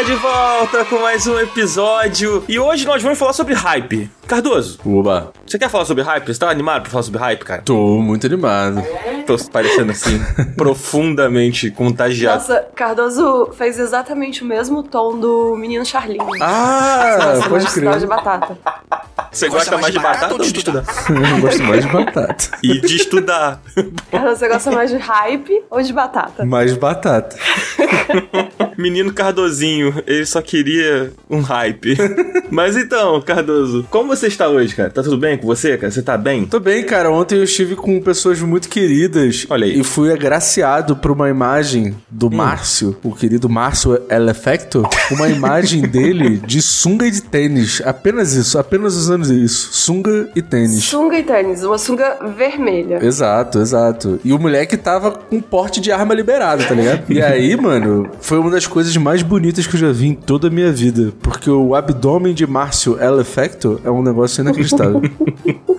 está de volta com mais um episódio e hoje nós vamos falar sobre hype. Cardoso, Uba, você quer falar sobre hype? Você tá animado pra falar sobre hype, cara? tô muito animado. Tô parecendo assim, profundamente contagiado. Nossa, Cardoso fez exatamente o mesmo tom do menino Charlinho. Ah, Nossa, pode crer. de batata. Você gosta mais de batata ou de estudar? Eu gosto mais de batata. E de estudar. Cardoso, você gosta mais de hype ou de batata? Mais batata. Menino Cardozinho, ele só queria um hype. Mas então, Cardoso, como você está hoje, cara? Tá tudo bem com você, cara? Você tá bem? Tô bem, cara. Ontem eu estive com pessoas muito queridas. Olha aí. E fui agraciado por uma imagem do Márcio, o querido Márcio Elefecto. Uma imagem dele de sunga e de tênis. Apenas isso, apenas usando isso. Sunga e tênis. Sunga e tênis, uma sunga vermelha. Exato, exato. E o moleque tava com porte de arma liberado, tá ligado? E aí, mano, foi uma das coisas mais bonitas que eu já vi em toda a minha vida. Porque o abdômen de Márcio Elefecto é um negócio inacreditável.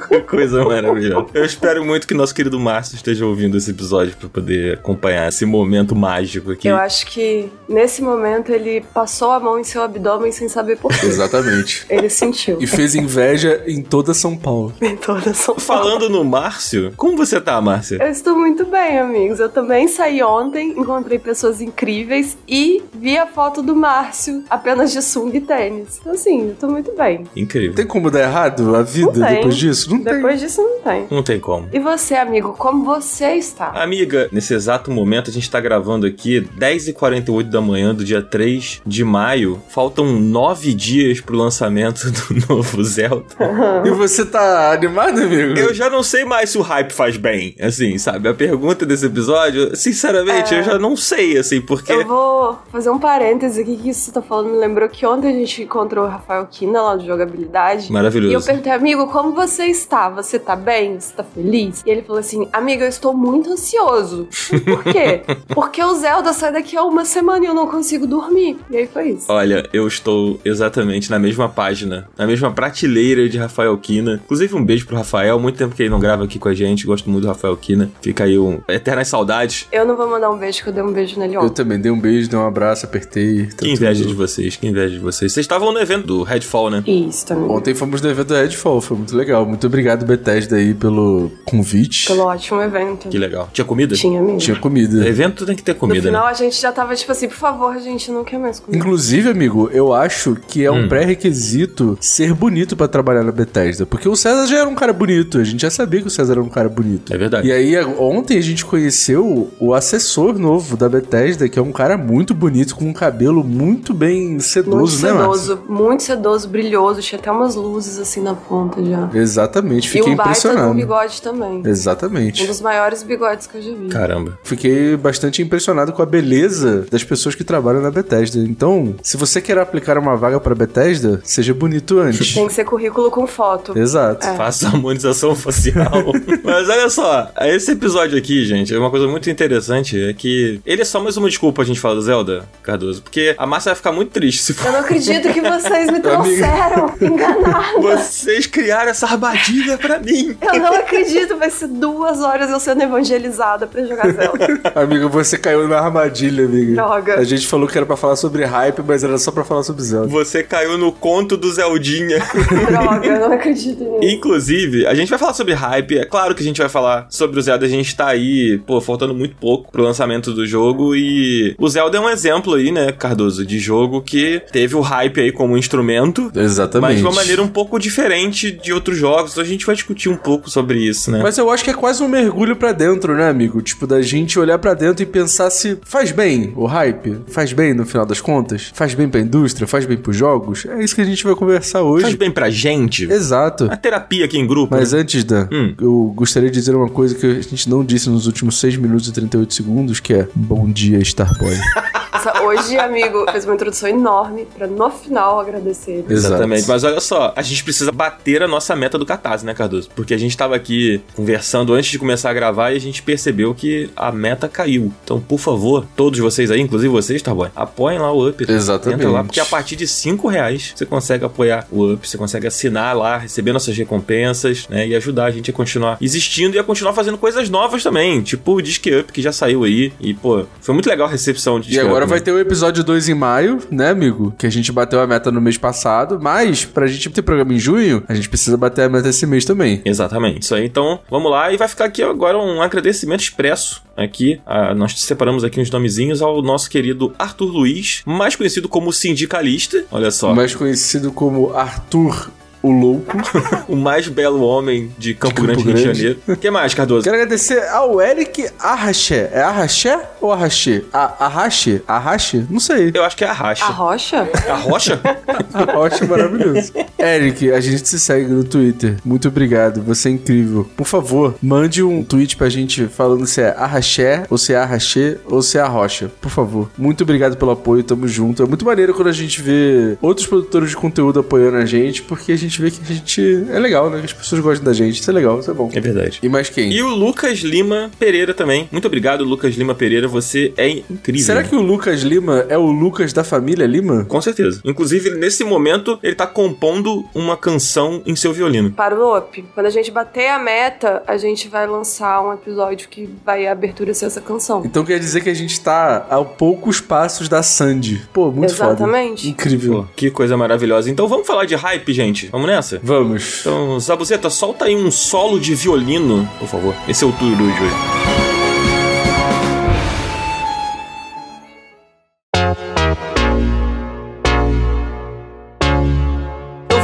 Que coisa maravilhosa. Eu espero muito que nosso querido Márcio esteja ouvindo esse episódio pra poder acompanhar esse momento mágico aqui. Eu acho que nesse momento ele passou a mão em seu abdômen sem saber por quê. Exatamente. Ele sentiu. E fez inveja em toda São Paulo. Em toda São Paulo. Falando no Márcio, como você tá, Márcia? Eu estou muito bem, amigos. Eu também saí ontem, encontrei pessoas incríveis e vi a foto do Márcio apenas de sunga e tênis. Então, assim, eu tô muito bem. Incrível. Tem como dar errado a vida Não depois disso? Não tem. Depois disso, não tem. Não tem como. E você, amigo, como você está? Amiga, nesse exato momento a gente tá gravando aqui 10h48 da manhã do dia 3 de maio. Faltam nove dias pro lançamento do novo Zelda. E você tá animado, amigo? Eu já não sei mais se o hype faz bem, assim, sabe? A pergunta desse episódio, sinceramente, É. eu já não sei, assim, porque... Eu vou fazer um parêntese aqui que isso você tá falando. Me lembrou que ontem a gente encontrou o Rafael Kina lá do Jogabilidade. Maravilhoso. E eu perguntei, amigo, como você está? Você tá bem? Você tá feliz? E ele falou assim, amiga, eu estou muito ansioso. Por quê? Porque o Zelda sai daqui a uma semana e eu não consigo dormir. E aí foi isso. Olha, eu estou exatamente na mesma página, na mesma prateleira de Rafael Kina. Inclusive, um beijo pro Rafael. Muito tempo que ele não grava aqui com a gente. Gosto muito do Rafael Kina. Fica aí um eternas saudades. Eu não vou mandar um beijo, que eu dei um beijo nele Eu ontem. também dei um beijo, dei um abraço, apertei. tá Que inveja tudo- de vocês, que inveja de vocês. Vocês estavam no evento do Redfall, né? Isso, amigo. Ontem fomos no evento da Redfall, foi muito legal. Muito obrigado, Bethesda, aí, pelo convite. Pelo ótimo evento. Que legal. Tinha comida? Tinha, amigo. Tinha comida. Evento tem que ter No comida, final né? a gente já tava tipo assim, por favor, a gente não quer mais comida. Inclusive, amigo, eu acho que é um Hum. pré-requisito ser bonito pra trabalhar na Bethesda. Porque o César já era um cara bonito, a gente já sabia que o César era um cara bonito. É verdade. E aí, ontem a gente conheceu o assessor novo da Bethesda, que é um cara muito bonito, com um cabelo muito bem Muito sedoso, né, Márcio? sedoso, muito sedoso, brilhoso, tinha até umas luzes assim na ponta já. Exatamente, e fiquei um baita de um impressionado. bigode também. Um Exatamente. dos maiores bigodes que eu já vi. Caramba. Fiquei bastante impressionado com a beleza das pessoas que trabalham na Bethesda. Então, se você quer aplicar uma vaga pra Bethesda, seja bonito antes. Tem que ser currículo com foto. Exato. É. Faça harmonização facial. Mas olha só, esse episódio aqui, gente, é uma coisa muito interessante. É que ele é só mais uma desculpa pra gente falar do Zelda, Cardoso. Porque a Márcia vai ficar muito triste se for. Eu não acredito que vocês me trouxeram enganada. Vocês criaram essa armadilha pra mim. Eu não acredito, vai ser duas horas eu sendo evangelizada pra jogar Zelda. Amigo, você caiu na armadilha, amiga. Droga. A gente falou que era pra falar sobre hype, mas era só pra falar sobre Zelda. Você caiu no conto do Zeldinha. Droga, eu não acredito nisso. Inclusive, a gente vai falar sobre hype. É claro que a gente vai falar sobre o Zelda. A gente tá aí, pô, faltando muito pouco pro lançamento do jogo. E o Zelda é um exemplo aí, né, Cardoso, de jogo que teve o hype aí como instrumento. Exatamente. Mas de uma maneira um pouco diferente de outros jogos. Então a gente vai discutir um pouco sobre isso, né? Mas eu acho que é quase um mergulho pra dentro, né, amigo? Tipo, da gente olhar pra dentro e pensar se faz bem o hype, faz bem no final das contas, faz bem pra indústria, faz bem pros jogos. É isso que a gente vai conversar hoje. Faz bem pra gente. Exato. A terapia aqui em grupo. Mas né? antes da, Hum. eu gostaria de dizer uma coisa que a gente não disse nos últimos 6 minutos e 38 segundos, que é Bom dia, Starboy. Hoje, amigo, fez uma introdução enorme pra no final agradecer. Exatamente. Mas olha só, a gente precisa bater a nossa meta do Catarse, né, Cardoso? Porque a gente tava aqui conversando antes de começar a gravar e a gente percebeu que a meta caiu. Então, por favor, todos vocês aí, inclusive vocês, Starboy, apoiem lá o Up. Exatamente. Entra lá, porque a partir de 5 reais você consegue apoiar o Up, você consegue assinar lá, receber nossas recompensas, né? E ajudar a gente a continuar existindo e a continuar fazendo coisas novas também. Tipo o Disque Up, que já saiu aí. E, pô, foi muito legal a recepção de Disque agora Up, vai ter o episódio 2 em maio, né, amigo? Que a gente bateu a meta no mês passado, mas pra gente ter programa em junho, a gente precisa bater a meta esse mês também. Exatamente. Isso aí, então, vamos lá. E vai ficar aqui agora um agradecimento expresso aqui. Ah, nós separamos aqui uns nomezinhos ao nosso querido Arthur Luiz, mais conhecido como sindicalista. Olha só. Mais conhecido como Arthur o louco. o mais belo homem de Campo, De Campo Grande, Rio de Grande. Janeiro. O que mais, Cardoso? Quero agradecer ao Eric Arraché. É Arraché ou Arraché? A- Arraché? Arraché? Não sei. Eu acho que é a Racha. A rocha? A Rocha? Arraché maravilhoso. Eric, a gente se segue no Twitter. Muito obrigado. Você é incrível. Por favor, mande um tweet pra gente falando se é Arraché, ou se é Arraché, ou se é Arrocha. Por favor. Muito obrigado pelo apoio. Tamo junto. É muito maneiro quando a gente vê outros produtores de conteúdo apoiando a gente, porque a gente vê que a gente é legal, né? Que as pessoas gostam da gente. Isso é legal, isso é bom. É verdade. E mais quem? E o Lucas Lima Pereira também. Muito obrigado, Lucas Lima Pereira. Você é incrível. Será que o Lucas Lima é o Lucas da família Lima? Com certeza. Inclusive, nesse momento, ele tá compondo uma canção em seu violino. Para o Up. Quando a gente bater a meta, a gente vai lançar um episódio que vai a abertura ser essa canção. Então quer dizer que a gente tá a poucos passos da Sandy. Pô, muito foda. Exatamente. Incrível. Pô, que coisa maravilhosa. Então vamos falar de hype, gente. Vamos nessa? Vamos. Então, Zabuzeta, solta aí um solo de violino, por favor. Esse é o Turu de hoje.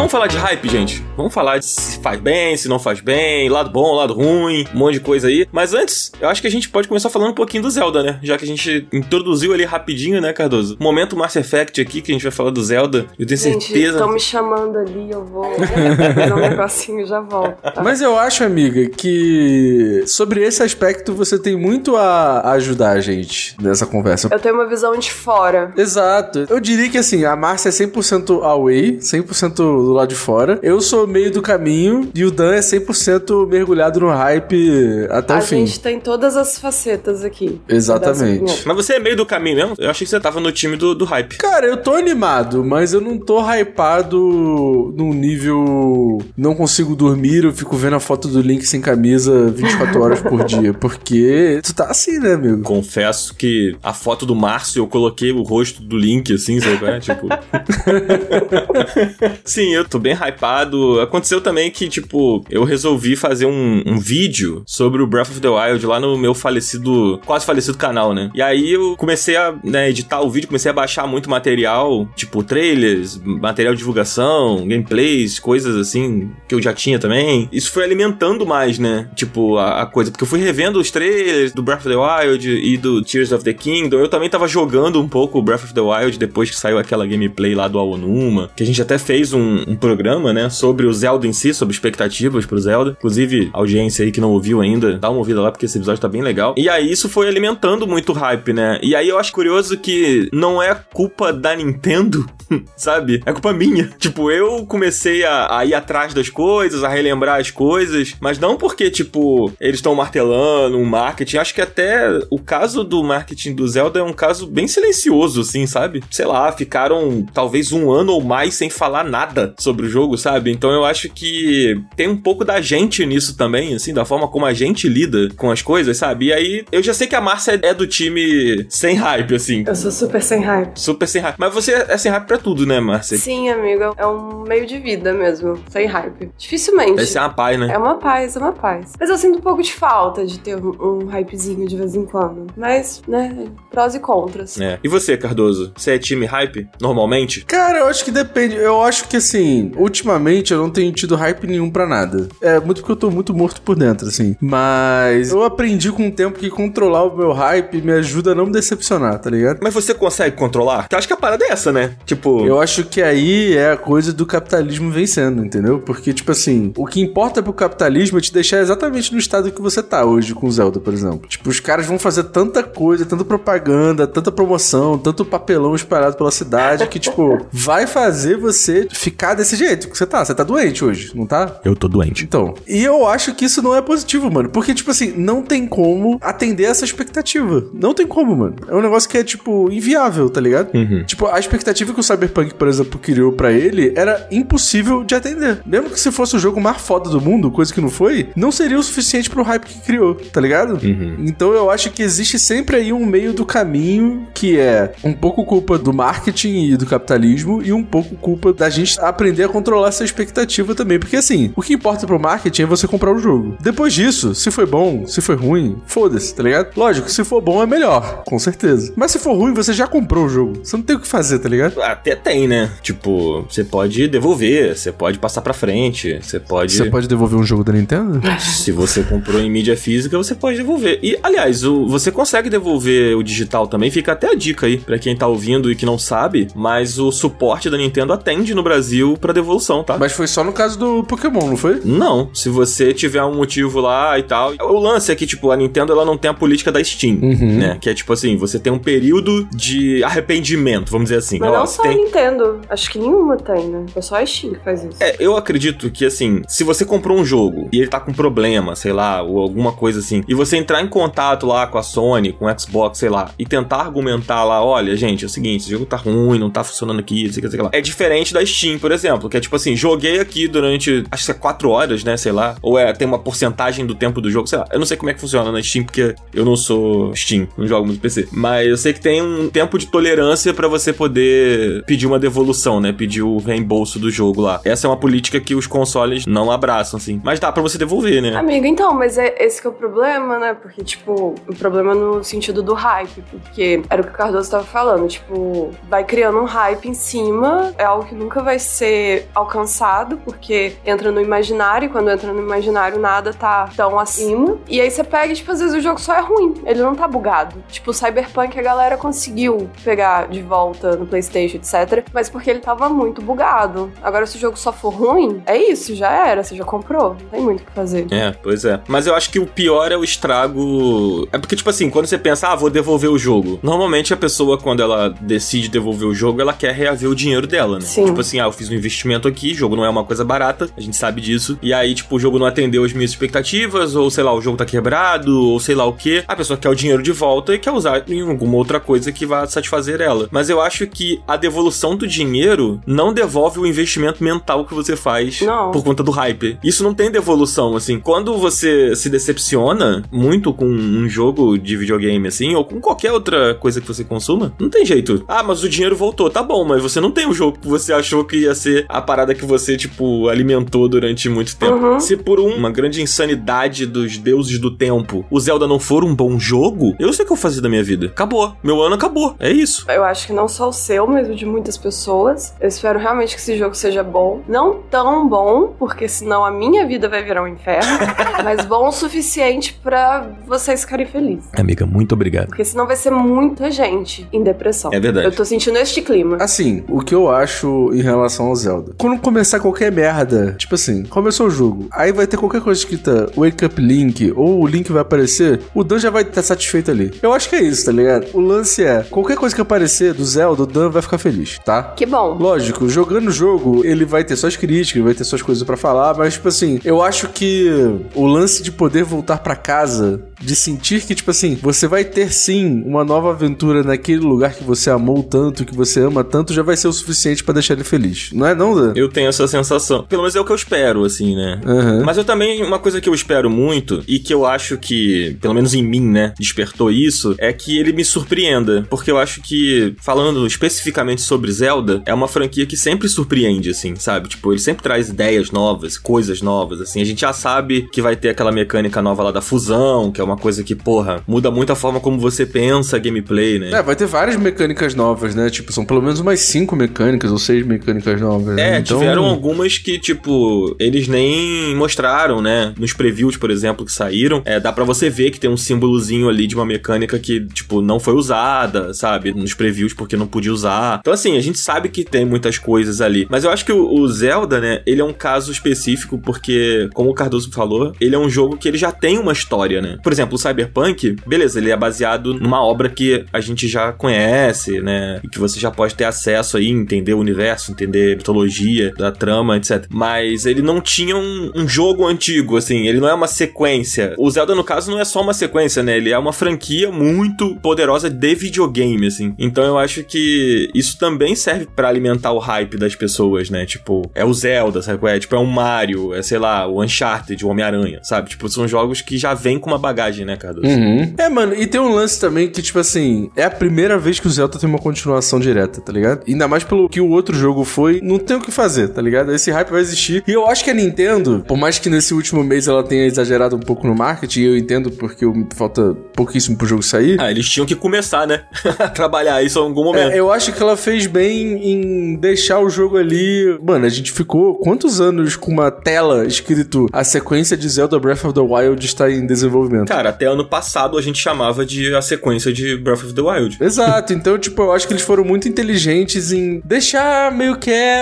Vamos falar de hype, gente. Vamos falar de se faz bem, se não faz bem, lado bom, lado ruim, um monte de coisa aí. Mas antes, eu acho que a gente pode começar falando um pouquinho do Zelda, né? Já que a gente introduziu ali rapidinho, né, Cardoso? Momento Mass Effect aqui, que a gente vai falar do Zelda. Eu tenho Gente, certeza. estão me chamando ali, eu vou fazer um negocinho e já volto. tá? Mas eu acho, amiga, que sobre esse aspecto você tem muito a ajudar a gente nessa conversa. Eu tenho uma visão de fora. Exato. Eu diria que assim, a Márcia é 100% away, 100% do lado de fora. Eu sou meio do caminho e o Dan é 100% mergulhado no hype até a o fim. gente tem todas as facetas aqui. Exatamente. Mas você é meio do caminho mesmo? Eu achei que você tava no time do, do hype. Cara, eu tô animado, mas eu não tô hypado num nível. Não consigo dormir, eu fico vendo a foto do Link sem camisa 24 horas por dia. Porque tu tá assim, né, amigo? Confesso que a foto do Márcio eu coloquei o rosto do Link, assim, sabe? qual é? Tipo. Sim, eu tô bem hypado. Aconteceu também que, tipo, eu resolvi fazer um, um vídeo sobre o Breath of the Wild lá no meu falecido, quase falecido canal, né? E aí eu comecei a né, editar o vídeo, comecei a baixar muito material, tipo trailers, material de divulgação, gameplays, coisas assim que eu já tinha também. Isso foi alimentando mais, né? Tipo, a, a coisa. Porque eu fui revendo os trailers do Breath of the Wild e do Tears of the Kingdom. Eu também tava jogando um pouco o Breath of the Wild depois que saiu aquela gameplay lá do Aonuma. Que a gente até fez um, um programa, né? Sobre o Zelda em si, sobre expectativas pro Zelda. Inclusive, audiência aí que não ouviu ainda, dá uma ouvida lá porque esse episódio tá bem legal. E aí isso foi alimentando muito hype, né? E aí eu acho curioso que não é culpa da Nintendo, sabe? É culpa minha. Tipo, eu comecei a, a ir atrás das coisas, a relembrar as coisas, mas não porque, tipo, eles estão martelando um marketing. Acho que até o caso do marketing do Zelda é um caso bem silencioso, assim, sabe? Sei lá, ficaram talvez um ano ou mais sem falar nada sobre o jogo, sabe? Então eu acho que tem um pouco da gente nisso também, assim, da forma como a gente lida com as coisas, sabe? E aí eu já sei que a Márcia é do time sem hype, assim. Eu sou super sem hype. Super sem hype. Mas você é sem hype pra tudo, né, Márcia? Sim, amigo, é um meio de vida mesmo, sem hype. Dificilmente. Essa é uma paz, né? É uma paz, é uma paz. Mas eu sinto um pouco de falta de ter um, um hypezinho de vez em quando. Mas, né, prós e contras. É. E você, Cardoso? Você é time hype, normalmente? Cara, eu acho que depende. Eu acho que assim, ultimamente eu não tenho tido hype nenhum pra nada. É muito porque eu tô muito morto por dentro, assim. Mas eu aprendi com o tempo que controlar o meu hype me ajuda a não me decepcionar, tá ligado? Mas você consegue controlar? Eu acho que a parada é essa, né? Tipo. Eu acho que aí é a coisa do capitalismo vencendo, entendeu? Porque, tipo assim, o que importa pro capitalismo é te deixar exatamente no estado que você tá hoje com o Zelda, por exemplo. Tipo, os caras vão fazer tanta coisa, tanta propaganda, tanta promoção, tanto papelão espalhado pela cidade que, tipo, vai fazer você ficar desse jeito que você tá. Você tá doente hoje, não tá? Eu tô doente. Então, e eu acho que isso não é positivo, mano. Porque, tipo assim, não tem como atender essa expectativa. Não tem como, mano. É um negócio que é, tipo, inviável, tá ligado? Uhum. Tipo, a expectativa que o Cyberpunk, por exemplo, criou pra ele era impossível de atender. Mesmo que se fosse o jogo mais foda do mundo, coisa que não foi, não seria o suficiente pro hype que criou, tá ligado? Uhum. Então eu acho que existe sempre aí um meio do caminho que é um pouco culpa do marketing e do capitalismo e um pouco culpa da gente aprender a controlar essa expectativa também. Porque assim, o que importa pro marketing é você comprar o jogo. Depois disso, se foi bom, se foi ruim, foda-se, tá ligado? Lógico, se for bom é melhor, com certeza. Mas se for ruim, você já comprou o jogo. Você não tem o que fazer, tá ligado? Até tem, né? Tipo, você pode devolver, você pode passar pra frente, você pode. Você pode devolver um jogo da Nintendo? Se você comprou em mídia física, você pode devolver. E, aliás, o, você consegue devolver o digital também. Fica até a dica aí pra quem tá ouvindo e que não sabe. Mas o suporte da Nintendo atende no Brasil pra devolução, tá? Mas foi só no caso do Pokémon, não foi? Não, se você tiver um motivo lá e tal. O lance é que, tipo, a Nintendo ela não tem a política da Steam, Uhum. né? Que é tipo assim, você tem um período de arrependimento, vamos dizer assim. Mas Ó, não só tem... a Nintendo. Acho que nenhuma tem, né? É só a Steam que faz isso. É, eu acredito que, assim, se você comprou um jogo e ele tá com problema, sei lá, ou alguma coisa assim, e você entrar em contato lá com a Sony, com o Xbox, sei lá, e tentar argumentar lá, olha, gente, é o seguinte, esse jogo tá ruim, não tá funcionando aqui, sei que, sei lá. É diferente da Steam, por exemplo, que é tipo assim, joguei aqui durante, acho que é 4 horas, né, sei lá, ou é, tem uma porcentagem do tempo do jogo, sei lá. Eu não sei como é que funciona na Steam, porque eu não sou Steam, não jogo muito PC. Mas eu sei que tem um tempo de tolerância pra você poder pedir uma devolução, né, pedir o reembolso do jogo lá. Essa é uma política que os consoles não abraçam, assim. Mas dá pra você devolver, né? Amigo, então, mas é esse que é o problema, né? Porque, tipo, o problema no sentido do hype, porque era o que o Cardoso tava falando, tipo, vai criando um hype em cima, é algo que nunca vai ser alcançado, porque entra no imaginário, e quando entra no imaginário nada tá tão acima. E aí você pega e, tipo, às vezes o jogo só é ruim, ele não tá bugado. Tipo, o Cyberpunk a galera conseguiu pegar de volta no PlayStation, etc, mas porque ele tava muito bugado. Agora, se o jogo só for ruim, é isso, já era, você já comprou, não tem muito o que fazer. É, pois é. Mas eu acho que o pior é o estrago. É porque, tipo assim, quando você pensa, ah, vou devolver o jogo. Normalmente a pessoa, quando ela decide devolver o jogo, ela quer reaver o dinheiro dela, né? Sim. Tipo assim, ah, eu fiz um investimento aqui, jogo não é uma coisa barata, a gente sabe disso. E aí, tipo, o jogo não atendeu as minhas expectativas, ou sei lá, o jogo tá quebrado, ou sei lá o que. A pessoa quer o dinheiro de volta e quer usar em alguma outra coisa que vá satisfazer ela. Mas eu acho que a devolução do dinheiro não devolve o investimento mental que você faz Não. por conta do hype. Isso não tem devolução, assim. Quando você se decepciona muito com um jogo de videogame, assim, ou com qualquer outra coisa que você consuma, não tem jeito. Ah, mas o dinheiro voltou. Tá bom, mas você não tem o jogo que você achou que ia ser a parada que você, tipo, alimentou durante muito tempo. Uhum. Se por um- uma grande insanidade dos deuses do tempo o Zelda não for um bom jogo, eu sei o que eu vou fazer da minha vida. Acabou. Meu ano acabou. É isso. Eu acho que não só o seu, mas o de muitas pessoas. Eu espero realmente que esse jogo seja bom. Não tão bom, porque senão a minha vida vai virar um inferno. mas bom o suficiente pra vocês ficarem felizes. Amiga, muito obrigado. Porque senão vai ser muita gente em depressão. É verdade. Eu tô sentindo este clima. Assim, o que eu acho em relação ao Zelda. Quando começar qualquer merda, tipo assim, começou o jogo, aí vai ter qualquer coisa escrita Wake Up Link, ou o link vai aparecer, o Dan já vai estar satisfeito ali. Eu acho que é isso, tá ligado? O lance é, qualquer coisa que aparecer do Zelda, o Dan vai ficar feliz, tá? Que bom. Lógico, jogando o jogo, ele vai ter suas críticas, vai ter suas coisas pra falar, mas, tipo assim, eu acho que o lance de poder voltar pra casa, de sentir que, tipo assim, você vai ter sim uma nova aventura naquele lugar que você amou tanto, que você ama tanto, já vai ser o suficiente pra deixar ele feliz. Não é, não, Dan? Eu tenho essa sensação. Pelo menos é o que eu espero, assim, né? Aham. Mas eu também, uma coisa que eu espero muito, e que eu acho que, pelo menos em mim, né, despertou isso, é que ele me surpreenda. Porque eu acho que, falando especificamente sobre Zelda, é uma franquia que sempre surpreende, assim, sabe? Tipo, ele sempre traz ideias novas, coisas novas, assim. A gente já sabe que vai ter aquela mecânica nova lá da fusão, que é uma coisa que, porra, muda muito a forma como você pensa a gameplay, né? É, vai ter várias mecânicas novas, né? Tipo, são pelo menos umas cinco mecânicas ou seis mecânicas novas. Né? É, Então- tiveram algumas que, tipo, eles nem mostraram, né? Nos previews, por exemplo, que saíram, é, dá pra você ver que tem um símbolozinho ali de uma mecânica que, tipo, não foi usada, sabe? Nos previews porque não podia usar. Então, assim, a gente sabe que tem muitas coisas ali. Mas eu acho que o, o Zelda, né, ele é um caso específico porque, como o Cardoso falou, ele é um jogo que ele já tem uma história, né? Por exemplo, o Cyberpunk, beleza, ele é baseado numa obra que a gente já conhece, né? E que você já pode ter acesso aí, entender o universo, entender a cronologia da trama, etc. Mas ele não tinha um, um jogo antigo, assim, ele não é uma sequência. O Zelda, no caso, não é só uma sequência, né? Ele é uma franquia muito poderosa de videogame, assim. Então eu acho que isso também serve para alimentar o hype das pessoas, né? Tipo, é o Zelda, sabe? É, tipo, é um Mario, é, sei lá, o Uncharted, o Homem-Aranha, sabe? Tipo, são jogos que já vêm com uma bagagem, né, Cardoso? Uhum. É, mano, e tem um lance também que, tipo assim, é a primeira vez que o Zelda tem uma continuação direta, tá ligado? Ainda mais pelo que o outro jogo foi, não tem o que fazer, tá ligado? Esse hype vai existir. E eu acho que a Nintendo, por mais que nesse último mês ela tenha exagerado um pouco no marketing, eu entendo porque falta pouquíssimo pro jogo sair. Ah, eles tinham que começar, né? trabalhar isso em algum momento. É, eu acho que ela fez bem em deixar o jogo ali. Mano, a gente ficou quantos anos com uma tela escrito a sequência de Zelda Breath of the Wild está em desenvolvimento? Cara, até ano passado a gente chamava de a sequência de Breath of the Wild. Exato, então, tipo, eu acho que eles foram muito inteligentes em deixar meio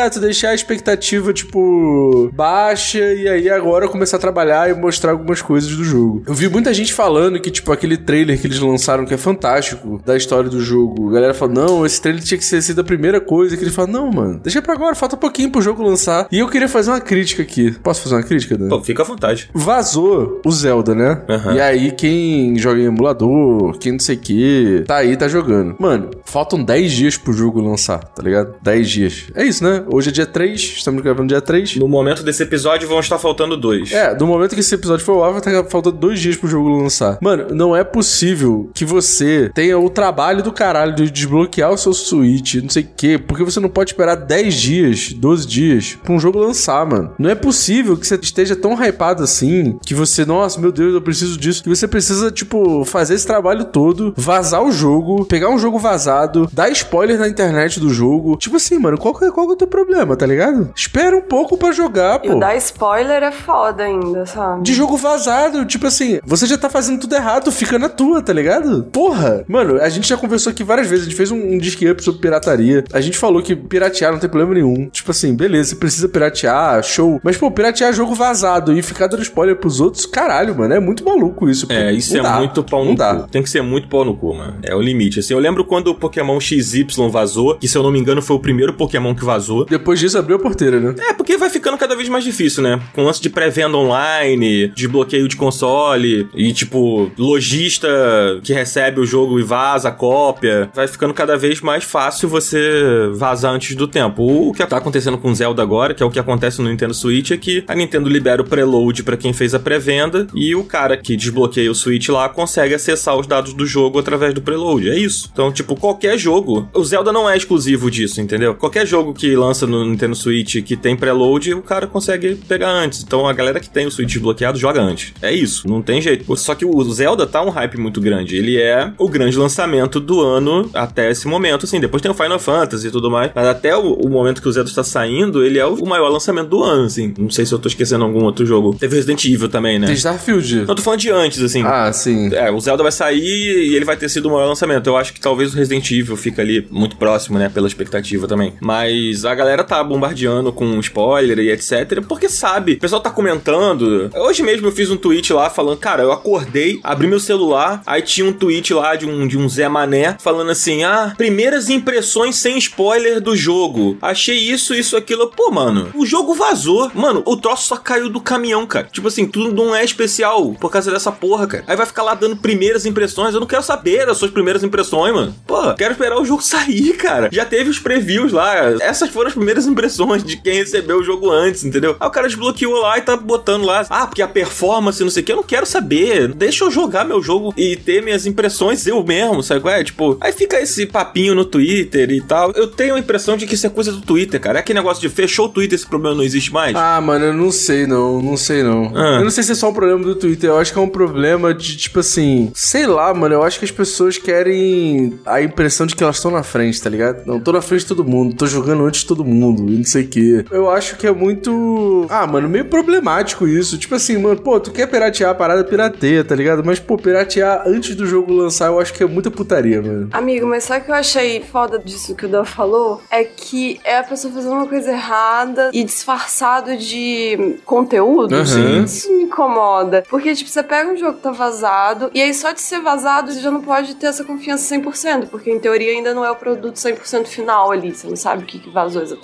deixar a expectativa, tipo, baixa e aí agora começar a trabalhar e mostrar algumas coisas do jogo. Eu vi muita gente falando que, tipo, aquele trailer que eles lançaram que é fantástico da história do jogo. A galera fala, não, esse trailer tinha que ser sido a primeira coisa. Que ele fala, não, mano, deixa pra agora, falta um pouquinho pro jogo lançar. E eu queria fazer uma crítica aqui. Posso fazer uma crítica, Dan? Pô, fica à vontade. Vazou o Zelda, né? Uhum. E aí, quem joga em emulador, quem não sei o que, tá aí, tá jogando. Mano, faltam 10 dias pro jogo lançar, tá ligado? 10 dias. É isso, né? Hoje é dia 3, estamos gravando dia 3. No momento desse episódio vão estar faltando dois. É, do momento que esse episódio for ao ar, vai estar faltando dois dias pro jogo lançar. Mano, não é possível que você tenha o trabalho do caralho de desbloquear o seu Switch, não sei o quê, porque você não pode esperar 10 dias, 12 dias pra um jogo lançar, mano. Não é possível que você esteja tão hypado assim, que você, nossa, meu Deus, eu preciso disso, que você precisa, tipo, fazer esse trabalho todo, vazar o jogo, pegar um jogo vazado, dar spoiler na internet do jogo. Tipo assim, mano, qual que, é, qual que é o teu problema, tá ligado? Espera um pouco pra jogar, E pô. o dar spoiler é foda ainda, sabe? De jogo vazado, tipo assim, você já tá fazendo tudo errado, fica na tua, tá ligado? Porra! Mano, a gente já conversou aqui várias vezes, a gente fez um, um disque up sobre pirataria. A gente falou que piratear não tem problema nenhum. Tipo assim, beleza, você precisa piratear, show. Mas, pô, piratear jogo vazado e ficar dando spoiler pros outros, caralho, mano, é muito maluco isso. É, isso Não é dá. muito pau Não no dá. cu. Tem que ser muito pau no cu, mano. É o limite. Assim, eu lembro quando o Pokémon XY vazou, que se eu não me engano foi o primeiro Pokémon que vazou. Depois disso abriu a porteira, né? É, porque vai ficando cada vez mais difícil, né? Com lance de pré-venda online, desbloqueio de console e, tipo, lojista que recebe o jogo e vaza a cópia. Vai ficando cada vez mais fácil você vazar antes do tempo. O que tá acontecendo com Zelda agora, que é o que acontece no Nintendo Switch, é que a Nintendo libera o preload pra quem fez a pré-venda e o cara que desbloqueia o Switch lá consegue acessar os dados do jogo através do preload. É isso. Então, tipo, qualquer jogo. O Zelda não é exclusivo disso, entendeu? Qualquer jogo que lança no Nintendo Switch que tem preload, o cara consegue pegar antes. Então a galera que tem o Switch desbloqueado joga antes. É isso, não tem jeito. Só que o Zelda tá um hype muito grande. Ele é o grande lançamento do ano até esse momento, assim. Depois tem o Final Fantasy e tudo mais. Mas até o, o momento que o Zelda está saindo, ele é o, o maior lançamento do ano, assim. Não sei se eu tô esquecendo algum outro jogo. Teve Resident Evil também, né? Tem Starfield. Não, tô falando de antes, assim. Ah, sim. É, o Zelda vai sair e ele vai ter sido o maior lançamento. Eu acho que talvez o Resident Evil fica ali muito próximo, né? Pela expectativa também. Mas a galera tá bombardeando com spoiler e etc. Porque sabe, o pessoal tá comentando. Hoje mesmo eu fiz um tweet lá falando, cara, eu acordei, abri meu celular, aí tinha um tweet lá de um, de um Zé Mané falando assim: ah, primeiras impressões sem spoiler do jogo. Achei isso, isso, aquilo. Pô, mano, o jogo vazou. Mano, o troço só caiu do caminhão, cara. Tipo assim, tudo não é especial por causa dessa porra, cara. Aí vai ficar lá dando primeiras impressões. Eu não quero saber das suas primeiras impressões, mano. Pô, quero esperar o jogo sair, cara. Já teve os previews lá. Essas foram as primeiras impressões de quem recebeu o jogo antes, entendeu? Aí o cara desbloqueou lá e tá botando lá. Ah, porque a performance, não sei o que. Eu não quero saber. Deixa eu jogar meu jogo e ter minhas impressões eu mesmo, sabe? qual É, tipo, aí fica esse papinho no Twitter e tal. Eu tenho a impressão de que isso é coisa do Twitter, cara. É aquele negócio de fechou o Twitter, esse problema não existe mais. Ah, mano, eu não sei não, não sei não. Ah. Eu não sei se é só um problema do Twitter, eu acho que é um problema de, tipo assim, sei lá, mano, eu acho que as pessoas querem a impressão de que elas estão na frente, tá ligado? Não, tô na frente de todo mundo, tô jogando antes de todo mundo, e não sei o quê. Eu acho que é muito... Ah, mano, meio problemático isso. Tipo assim, mano, pô, tu quer piratear a parada, pirateia, tá ligado? Mas, pô, piratear antes do jogo lançar, eu acho que é muita putaria, mano. Amigo, mas sabe o que eu achei foda disso que o Dan falou? É que é a pessoa fazendo uma coisa errada e disfarçado de conteúdo. Aham. Isso me incomoda. Porque, tipo, você pega um jogo que tá vazado e aí só de ser vazado você já não pode ter essa confiança 100%, porque em teoria ainda não é o produto 100% final ali. Você não sabe o que, que vazou exatamente.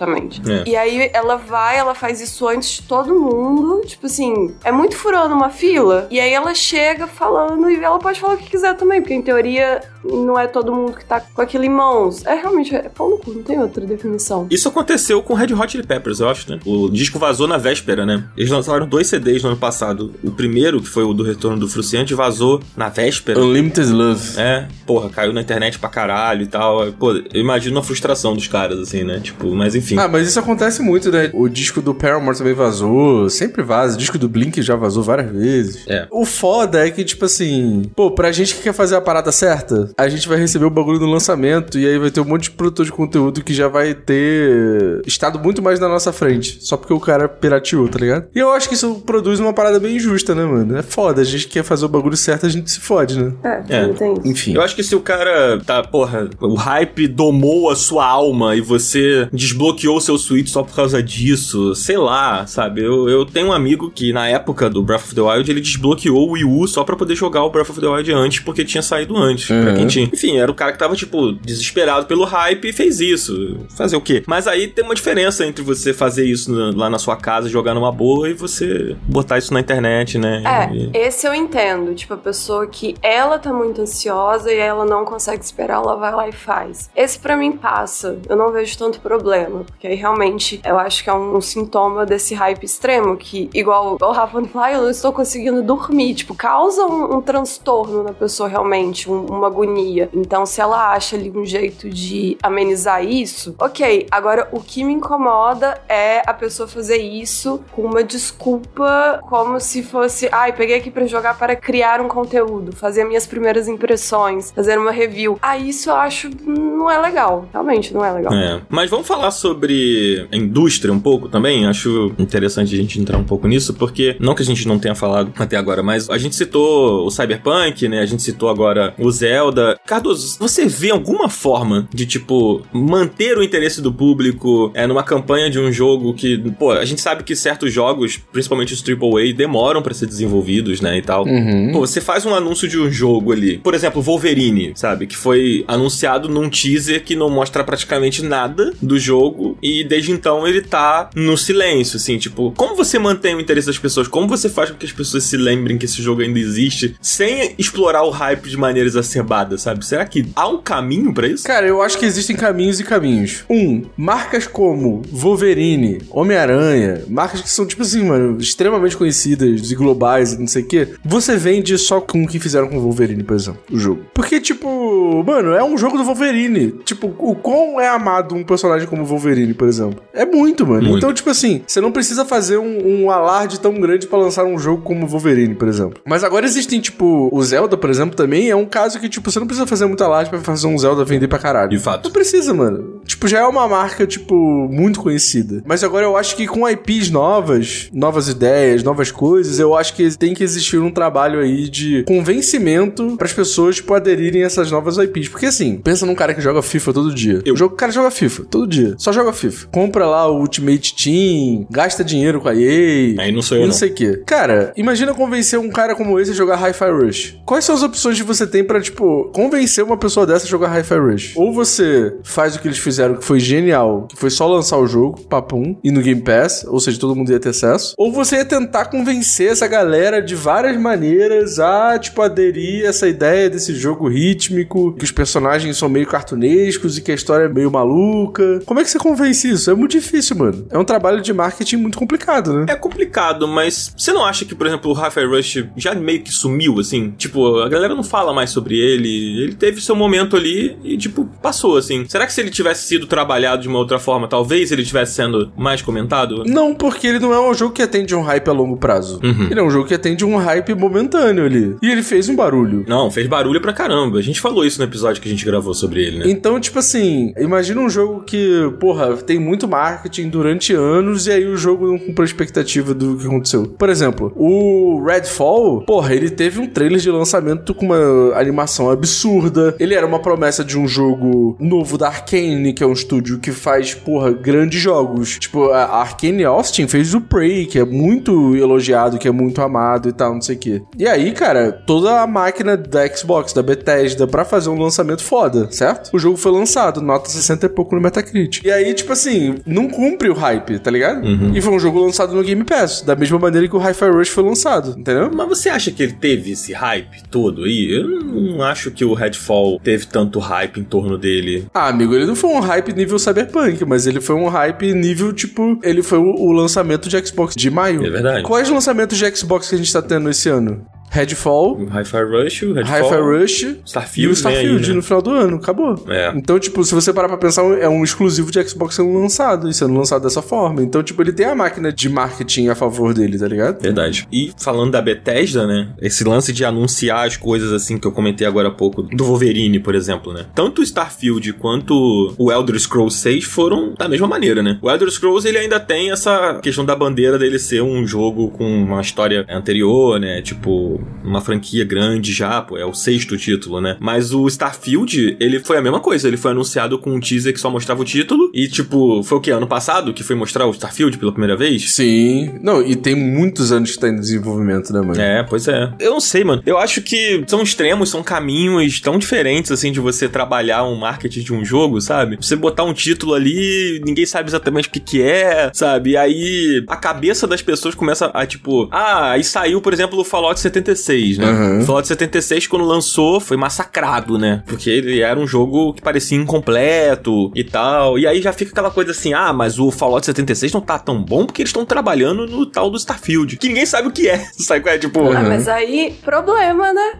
É. E aí ela vai, ela faz isso antes de todo mundo. Tipo assim, é muito furando uma fila. E aí ela chega falando e ela pode falar o que quiser também, porque em teoria não é todo mundo que tá com aquilo em mãos. É realmente, é pau no cu, não tem outra definição. Isso aconteceu com Red Hot Chili Peppers, eu acho, né? O disco vazou na véspera, né? Eles lançaram dois CDs no ano passado. O primeiro, que foi o do Retorno do Fruciante, vazou na véspera. Unlimited Love. É, porra, caiu na internet pra caralho e tal. Pô, eu imagino a frustração dos caras, assim, né? Tipo, mas enfim. Ah, mas isso acontece muito, né? O disco do Paramore também vazou, sempre vaza. O disco do Blink já vazou várias vezes. É. O foda é que, tipo assim, pô, pra gente que quer fazer a parada certa, a gente vai receber o bagulho no lançamento e aí vai ter um monte de produtor de conteúdo que já vai ter estado muito mais na nossa frente, só porque o cara pirateou, tá ligado? E eu acho que isso produz uma parada bem injusta, né, mano? É foda, a gente quer fazer o bagulho certo, a gente se fode, né? É, É. não tem. Enfim. Eu acho que se o cara tá, porra, o hype domou a sua alma e você desbloqueou seu Switch só por causa disso, sei lá, sabe? Eu, eu tenho um amigo que na época do Breath of the Wild ele desbloqueou o Wii U só pra poder jogar o Breath of the Wild antes, porque tinha saído antes. Pra Uhum. quem tinha. Enfim, era o cara que tava, tipo, desesperado pelo hype e fez isso. Fazer o quê? Mas aí tem uma diferença entre você fazer isso na- lá na sua casa, jogar numa boa, e você botar isso na internet, né? E- É, esse eu entendo. Tipo, a pessoa que ela tá muito ansiosa e ela não consegue esperar, ela vai lá e faz. Esse pra mim passa. Eu não vejo tanto problema. Porque aí realmente eu acho que é um, sintoma desse hype extremo que, igual o Rafa falou, ah, eu não estou conseguindo dormir. Tipo, causa um, um transtorno na pessoa realmente, um- uma agonia. Então, se ela acha ali um jeito de amenizar isso, ok. Agora, o que me incomoda é a pessoa fazer isso com uma desculpa, como se fosse, ai, peguei aqui pra jogar para criar um conteúdo, fazer minhas primeiras impressões, fazer uma review. Ah, isso eu acho não é legal. Realmente não é legal. É. Mas vamos falar sobre a indústria um pouco também. Acho interessante a gente entrar um pouco nisso, porque não que a gente não tenha falado até agora, mas a gente citou o Cyberpunk, né? A gente citou agora o Zelda. Cardoso, você vê alguma forma de, tipo, manter o interesse do público é, numa campanha de um jogo que, pô, a gente sabe que certos jogos, principalmente os AAA, demoram pra ser desenvolvidos, né? E tal. Uhum. Pô, você faz um anúncio de um jogo ali. Por exemplo, Wolverine, sabe? Que foi anunciado num teaser que não mostra praticamente nada do jogo. E desde então ele tá no silêncio, assim. Tipo, como você mantém o interesse das pessoas? Como você faz com que as pessoas se lembrem que esse jogo ainda existe sem explorar o hype de maneira exacerbada, sabe? Será que há um caminho pra isso? Cara, eu acho que existem caminhos e caminhos. Um, marcas como Wolverine, Homem-Aranha, marcas que são, tipo assim, mano, extremamente conhecidas e globais e não sei o quê. Você vende só com o que fizeram com o Wolverine, por exemplo, o jogo. Porque, tipo, mano, é um jogo do Wolverine. Tipo, o quão é amado um personagem como o Wolverine, por exemplo? É muito, mano. Muito. Então, tipo assim, você não precisa fazer um, um alarde tão grande pra lançar um jogo como Wolverine, por exemplo. Mas agora existem, tipo, o Zelda, por exemplo, também é um caso que, tipo, você não precisa fazer muito alarde pra fazer um Zelda vender pra caralho. De fato. Não precisa, mano. Tipo, já é uma marca, tipo, muito conhecida. Mas agora eu acho que com IPs novas, novas ideias, novas coisas, eu acho que tem que existir um trabalho aí de convencimento pras pessoas, tipo, aderirem a essas novas IPs. Porque assim, pensa num cara que joga FIFA todo dia. Eu. O jogo, o cara joga FIFA todo dia. Só joga FIFA. Compra lá o Ultimate Team, gasta dinheiro com a EA. Aí não sou eu, não. não sei o quê. Cara, imagina convencer um cara como esse a jogar Hi-Fi Rush. Quais são as opções que você tem pra, tipo, convencer uma pessoa dessa a jogar Hi-Fi Rush? Ou você faz o que eles fizeram, que foi genial, que foi só lançar o jogo, papum, e no Game Pass, ou seja, todo mundo ia ter acesso. Ou você ia tentar convencer essa galera de várias maneiras a, tipo, aderir a essa ideia desse jogo rítmico, que os personagens são meio cartunescos e que a história é meio maluca. Como é que você convence isso? É muito difícil, mano. É um trabalho de marketing muito complicado, né? É complicado, mas você não acha que, por exemplo, o Hi-Fi Rush já meio que sumiu, assim? Tipo, a galera não fala mais sobre ele. Ele teve seu momento ali e, tipo, passou, assim. Será que se ele tivesse sido trabalhado de uma outra forma, talvez ele tivesse sendo mais comentado? Não, porque ele não é um jogo que atende um hype a longo prazo. Uhum. Ele é um jogo que atende um hype momentâneo ali. E ele fez um barulho. Não, fez barulho pra caramba. A gente falou isso no episódio que a gente gravou sobre ele, né? Então, tipo assim, imagina um jogo que, porra, tem muito marketing durante anos e aí o jogo não cumpriu a expectativa do que aconteceu. Por exemplo, o Redfall, porra, ele teve um trailer de lançamento com uma animação absurda. Ele era uma promessa de um jogo novo da Arkane, que é um estúdio que faz, porra, grandes jogos. Tipo, a Arkane Austin fez o Prey, que é muito elogiado, que é muito amado e tal, não sei o quê. E aí, cara, toda a máquina da Xbox, da Bethesda, pra fazer um lançamento foda, certo? O jogo foi lançado, nota 60 e pouco no Metacritic. E aí, tipo assim, não cumpre o hype, tá ligado? Uhum. E foi um jogo lançado no Game Pass, da mesma maneira que o Hi-Fi Rush foi lançado, entendeu? Mas você acha que ele teve esse hype todo aí? Eu não acho que o Redfall teve tanto hype em torno dele. Ah, amigo, ele não foi um hype nível Cyberpunk, mas ele foi um hype nível, tipo, ele foi o, o lançamento de Xbox de maio. É verdade. Quais lançamentos de Xbox que a gente tá tendo esse ano? Redfall, O Hi-Fi Rush, o Redfall, Hi-Fi Rush Starfield, e o vem Starfield aí, né? no final do ano. Acabou. É. Então, tipo, se você parar pra pensar, é um exclusivo de Xbox sendo lançado e sendo lançado dessa forma. Então, tipo, ele tem a máquina de marketing a favor dele, tá ligado? Verdade. E falando da Bethesda, né? Esse lance de anunciar as coisas assim que eu comentei agora há pouco, do Wolverine, por exemplo, né? Tanto o Starfield quanto o Elder Scrolls 6 foram da mesma maneira, né? O Elder Scrolls ele ainda tem essa questão da bandeira dele ser um jogo com uma história anterior, né? Tipo, uma franquia grande já, pô, é o sexto título, né? Mas o Starfield, ele foi a mesma coisa, ele foi anunciado com um teaser que só mostrava o título e tipo, foi o que ano passado que foi mostrar o Starfield pela primeira vez? Sim. Não, e tem muitos anos que tá em desenvolvimento, né, mano? É, pois é. Eu não sei, mano. Eu acho que são extremos, são caminhos tão diferentes, assim, de você trabalhar um marketing de um jogo, sabe? Você botar um título ali, ninguém sabe exatamente o que que é, sabe? E aí a cabeça das pessoas começa a, tipo, ah, aí saiu, por exemplo, o Fallout 76, né? Uhum. O Fallout 76, quando lançou, foi massacrado, né? Porque ele era um jogo que parecia incompleto e tal. E aí já fica aquela coisa assim, ah, mas o Fallout 76 não tá tão bom porque eles estão trabalhando no tal do Starfield. Que ninguém sabe o que é. Sabe qual é? Tipo. Ah, Uhum. mas aí, problema, né?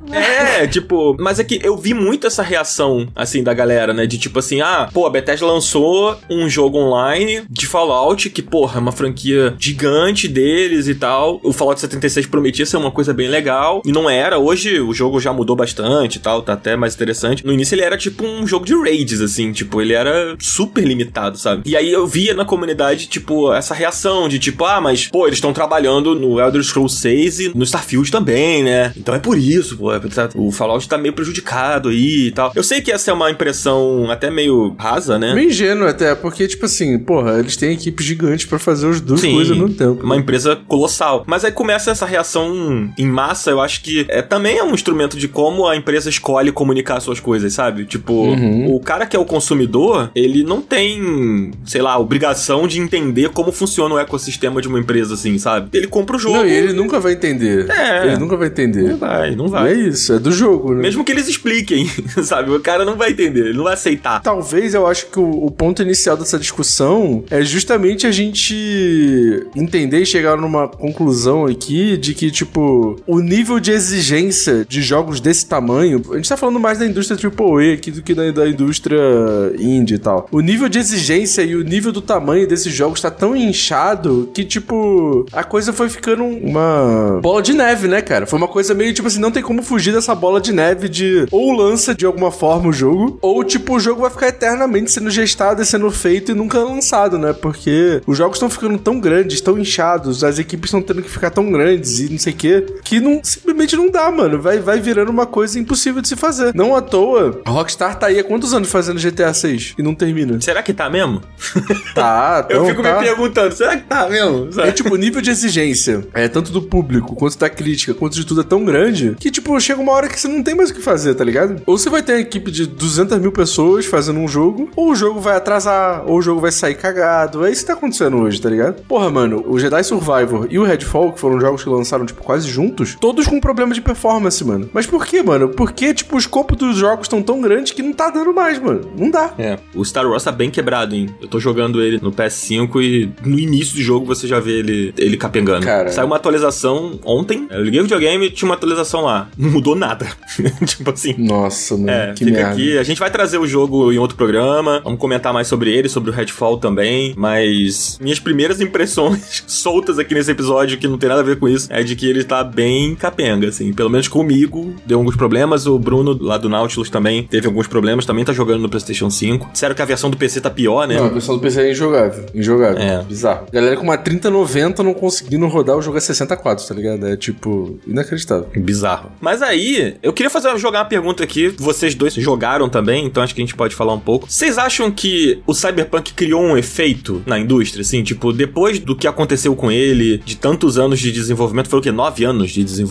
É, tipo, mas é que eu vi muito essa reação, assim, da galera, né? De tipo assim, ah, pô, a Bethesda lançou um jogo online de Fallout, que, porra, é uma franquia gigante deles e tal. O Fallout 76 prometia ser uma coisa bem legal, e não era. Hoje o jogo já mudou bastante e tal, tá até mais interessante. No início ele era tipo um jogo de raids, assim, tipo, ele era super limitado, sabe? E aí eu via na comunidade, tipo, essa reação de tipo, ah, mas, pô, eles estão trabalhando no Elder Scrolls 6 e no Starfield também, né? Então é por isso, pô, o Fallout tá meio prejudicado aí e tal. Eu sei que essa é uma impressão até meio rasa, né? Meio ingênuo até, porque, tipo assim, porra, eles têm equipe gigante pra fazer as duas Sim, coisas no tempo. Uma empresa colossal. Mas aí começa essa reação em massa, eu acho que é, também é um instrumento de como a empresa escolhe comunicar suas coisas, sabe? Tipo, Uhum. o cara que é o consumidor, ele não tem, sei lá, obrigação de entender como funciona o ecossistema de uma empresa, assim, sabe? Ele compra o jogo. Não, e ele nunca vai entender. É. Ele nunca vai entender. Não vai, não É vai. isso, é do jogo, né? Mesmo que eles expliquem, sabe? O cara não vai entender, ele não vai aceitar. Talvez eu acho que o, o ponto inicial dessa discussão é justamente a gente entender e chegar numa conclusão aqui de que, tipo, o nível de exigência de jogos desse tamanho. A gente tá falando mais da indústria AAA aqui do que da, da indústria indie e tal. O nível de exigência e o nível do tamanho desses jogos tá tão inchado que, tipo, a coisa foi ficando uma bola de neve, né, cara? Foi uma coisa meio tipo assim, não tem como fugir dessa bola de neve de ou lança de alguma forma o jogo, ou tipo, o jogo vai ficar eternamente sendo gestado e sendo feito e nunca lançado, né? Porque os jogos estão ficando tão grandes, tão inchados, as equipes estão tendo que ficar tão grandes e não sei o quê, que não, simplesmente não dá, mano. Vai, vai virando uma coisa impossível de se fazer. Não à toa, a Rockstar tá aí há quantos anos fazendo GTA 6 e não termina? Será que tá mesmo? Tá, Eu então fico tá. me perguntando, será que tá mesmo? Sabe? É tipo, o nível de exigência, é tanto do público, quanto da crítica, quanto de tudo é tão grande, que tipo, chega uma hora que você não tem mais o que fazer, tá ligado? Ou você vai ter uma equipe de 200 mil pessoas fazendo um jogo, ou o jogo vai atrasar, ou o jogo vai sair cagado. É isso que tá acontecendo hoje, tá ligado? Porra, mano, o Jedi Survivor e o Redfall, que foram jogos que lançaram, tipo, quase juntos, todos com problema de performance, mano. Mas por quê, mano? Porque, tipo, o escopo dos jogos estão tão grandes que não tá dando mais, mano. Não dá. É. O Star Wars tá bem quebrado, hein? Eu tô jogando ele no PS5 e no início do jogo você já vê ele, ele capengando. Cara. Saiu uma atualização ontem. Eu liguei o videogame e tinha uma atualização lá. Não mudou nada. tipo assim. Nossa, mano, É, que fica merda. aqui. A gente vai trazer o jogo em outro programa. Vamos comentar mais sobre ele, sobre o Redfall também. Mas minhas primeiras impressões soltas aqui nesse episódio, que não tem nada a ver com isso, é de que ele tá bem capenga, assim. Pelo menos comigo, deu alguns problemas. O Bruno, lá do Nautilus, também teve alguns problemas. Também tá jogando no PlayStation 5. Disseram que a versão do PC tá pior, né? Não, o pessoal do PC é injogável. Injogável. É. Bizarro. Galera com uma 3090 não conseguindo rodar o jogo a 64, tá ligado? É tipo, inacreditável. Bizarro. Mas aí, eu queria fazer jogar uma pergunta aqui. Vocês dois jogaram também, então acho que a gente pode falar um pouco. Vocês acham que o Cyberpunk criou um efeito na indústria, assim? Tipo, depois do que aconteceu com ele, de tantos anos de desenvolvimento, foi o quê? Nove anos de desenvolvimento.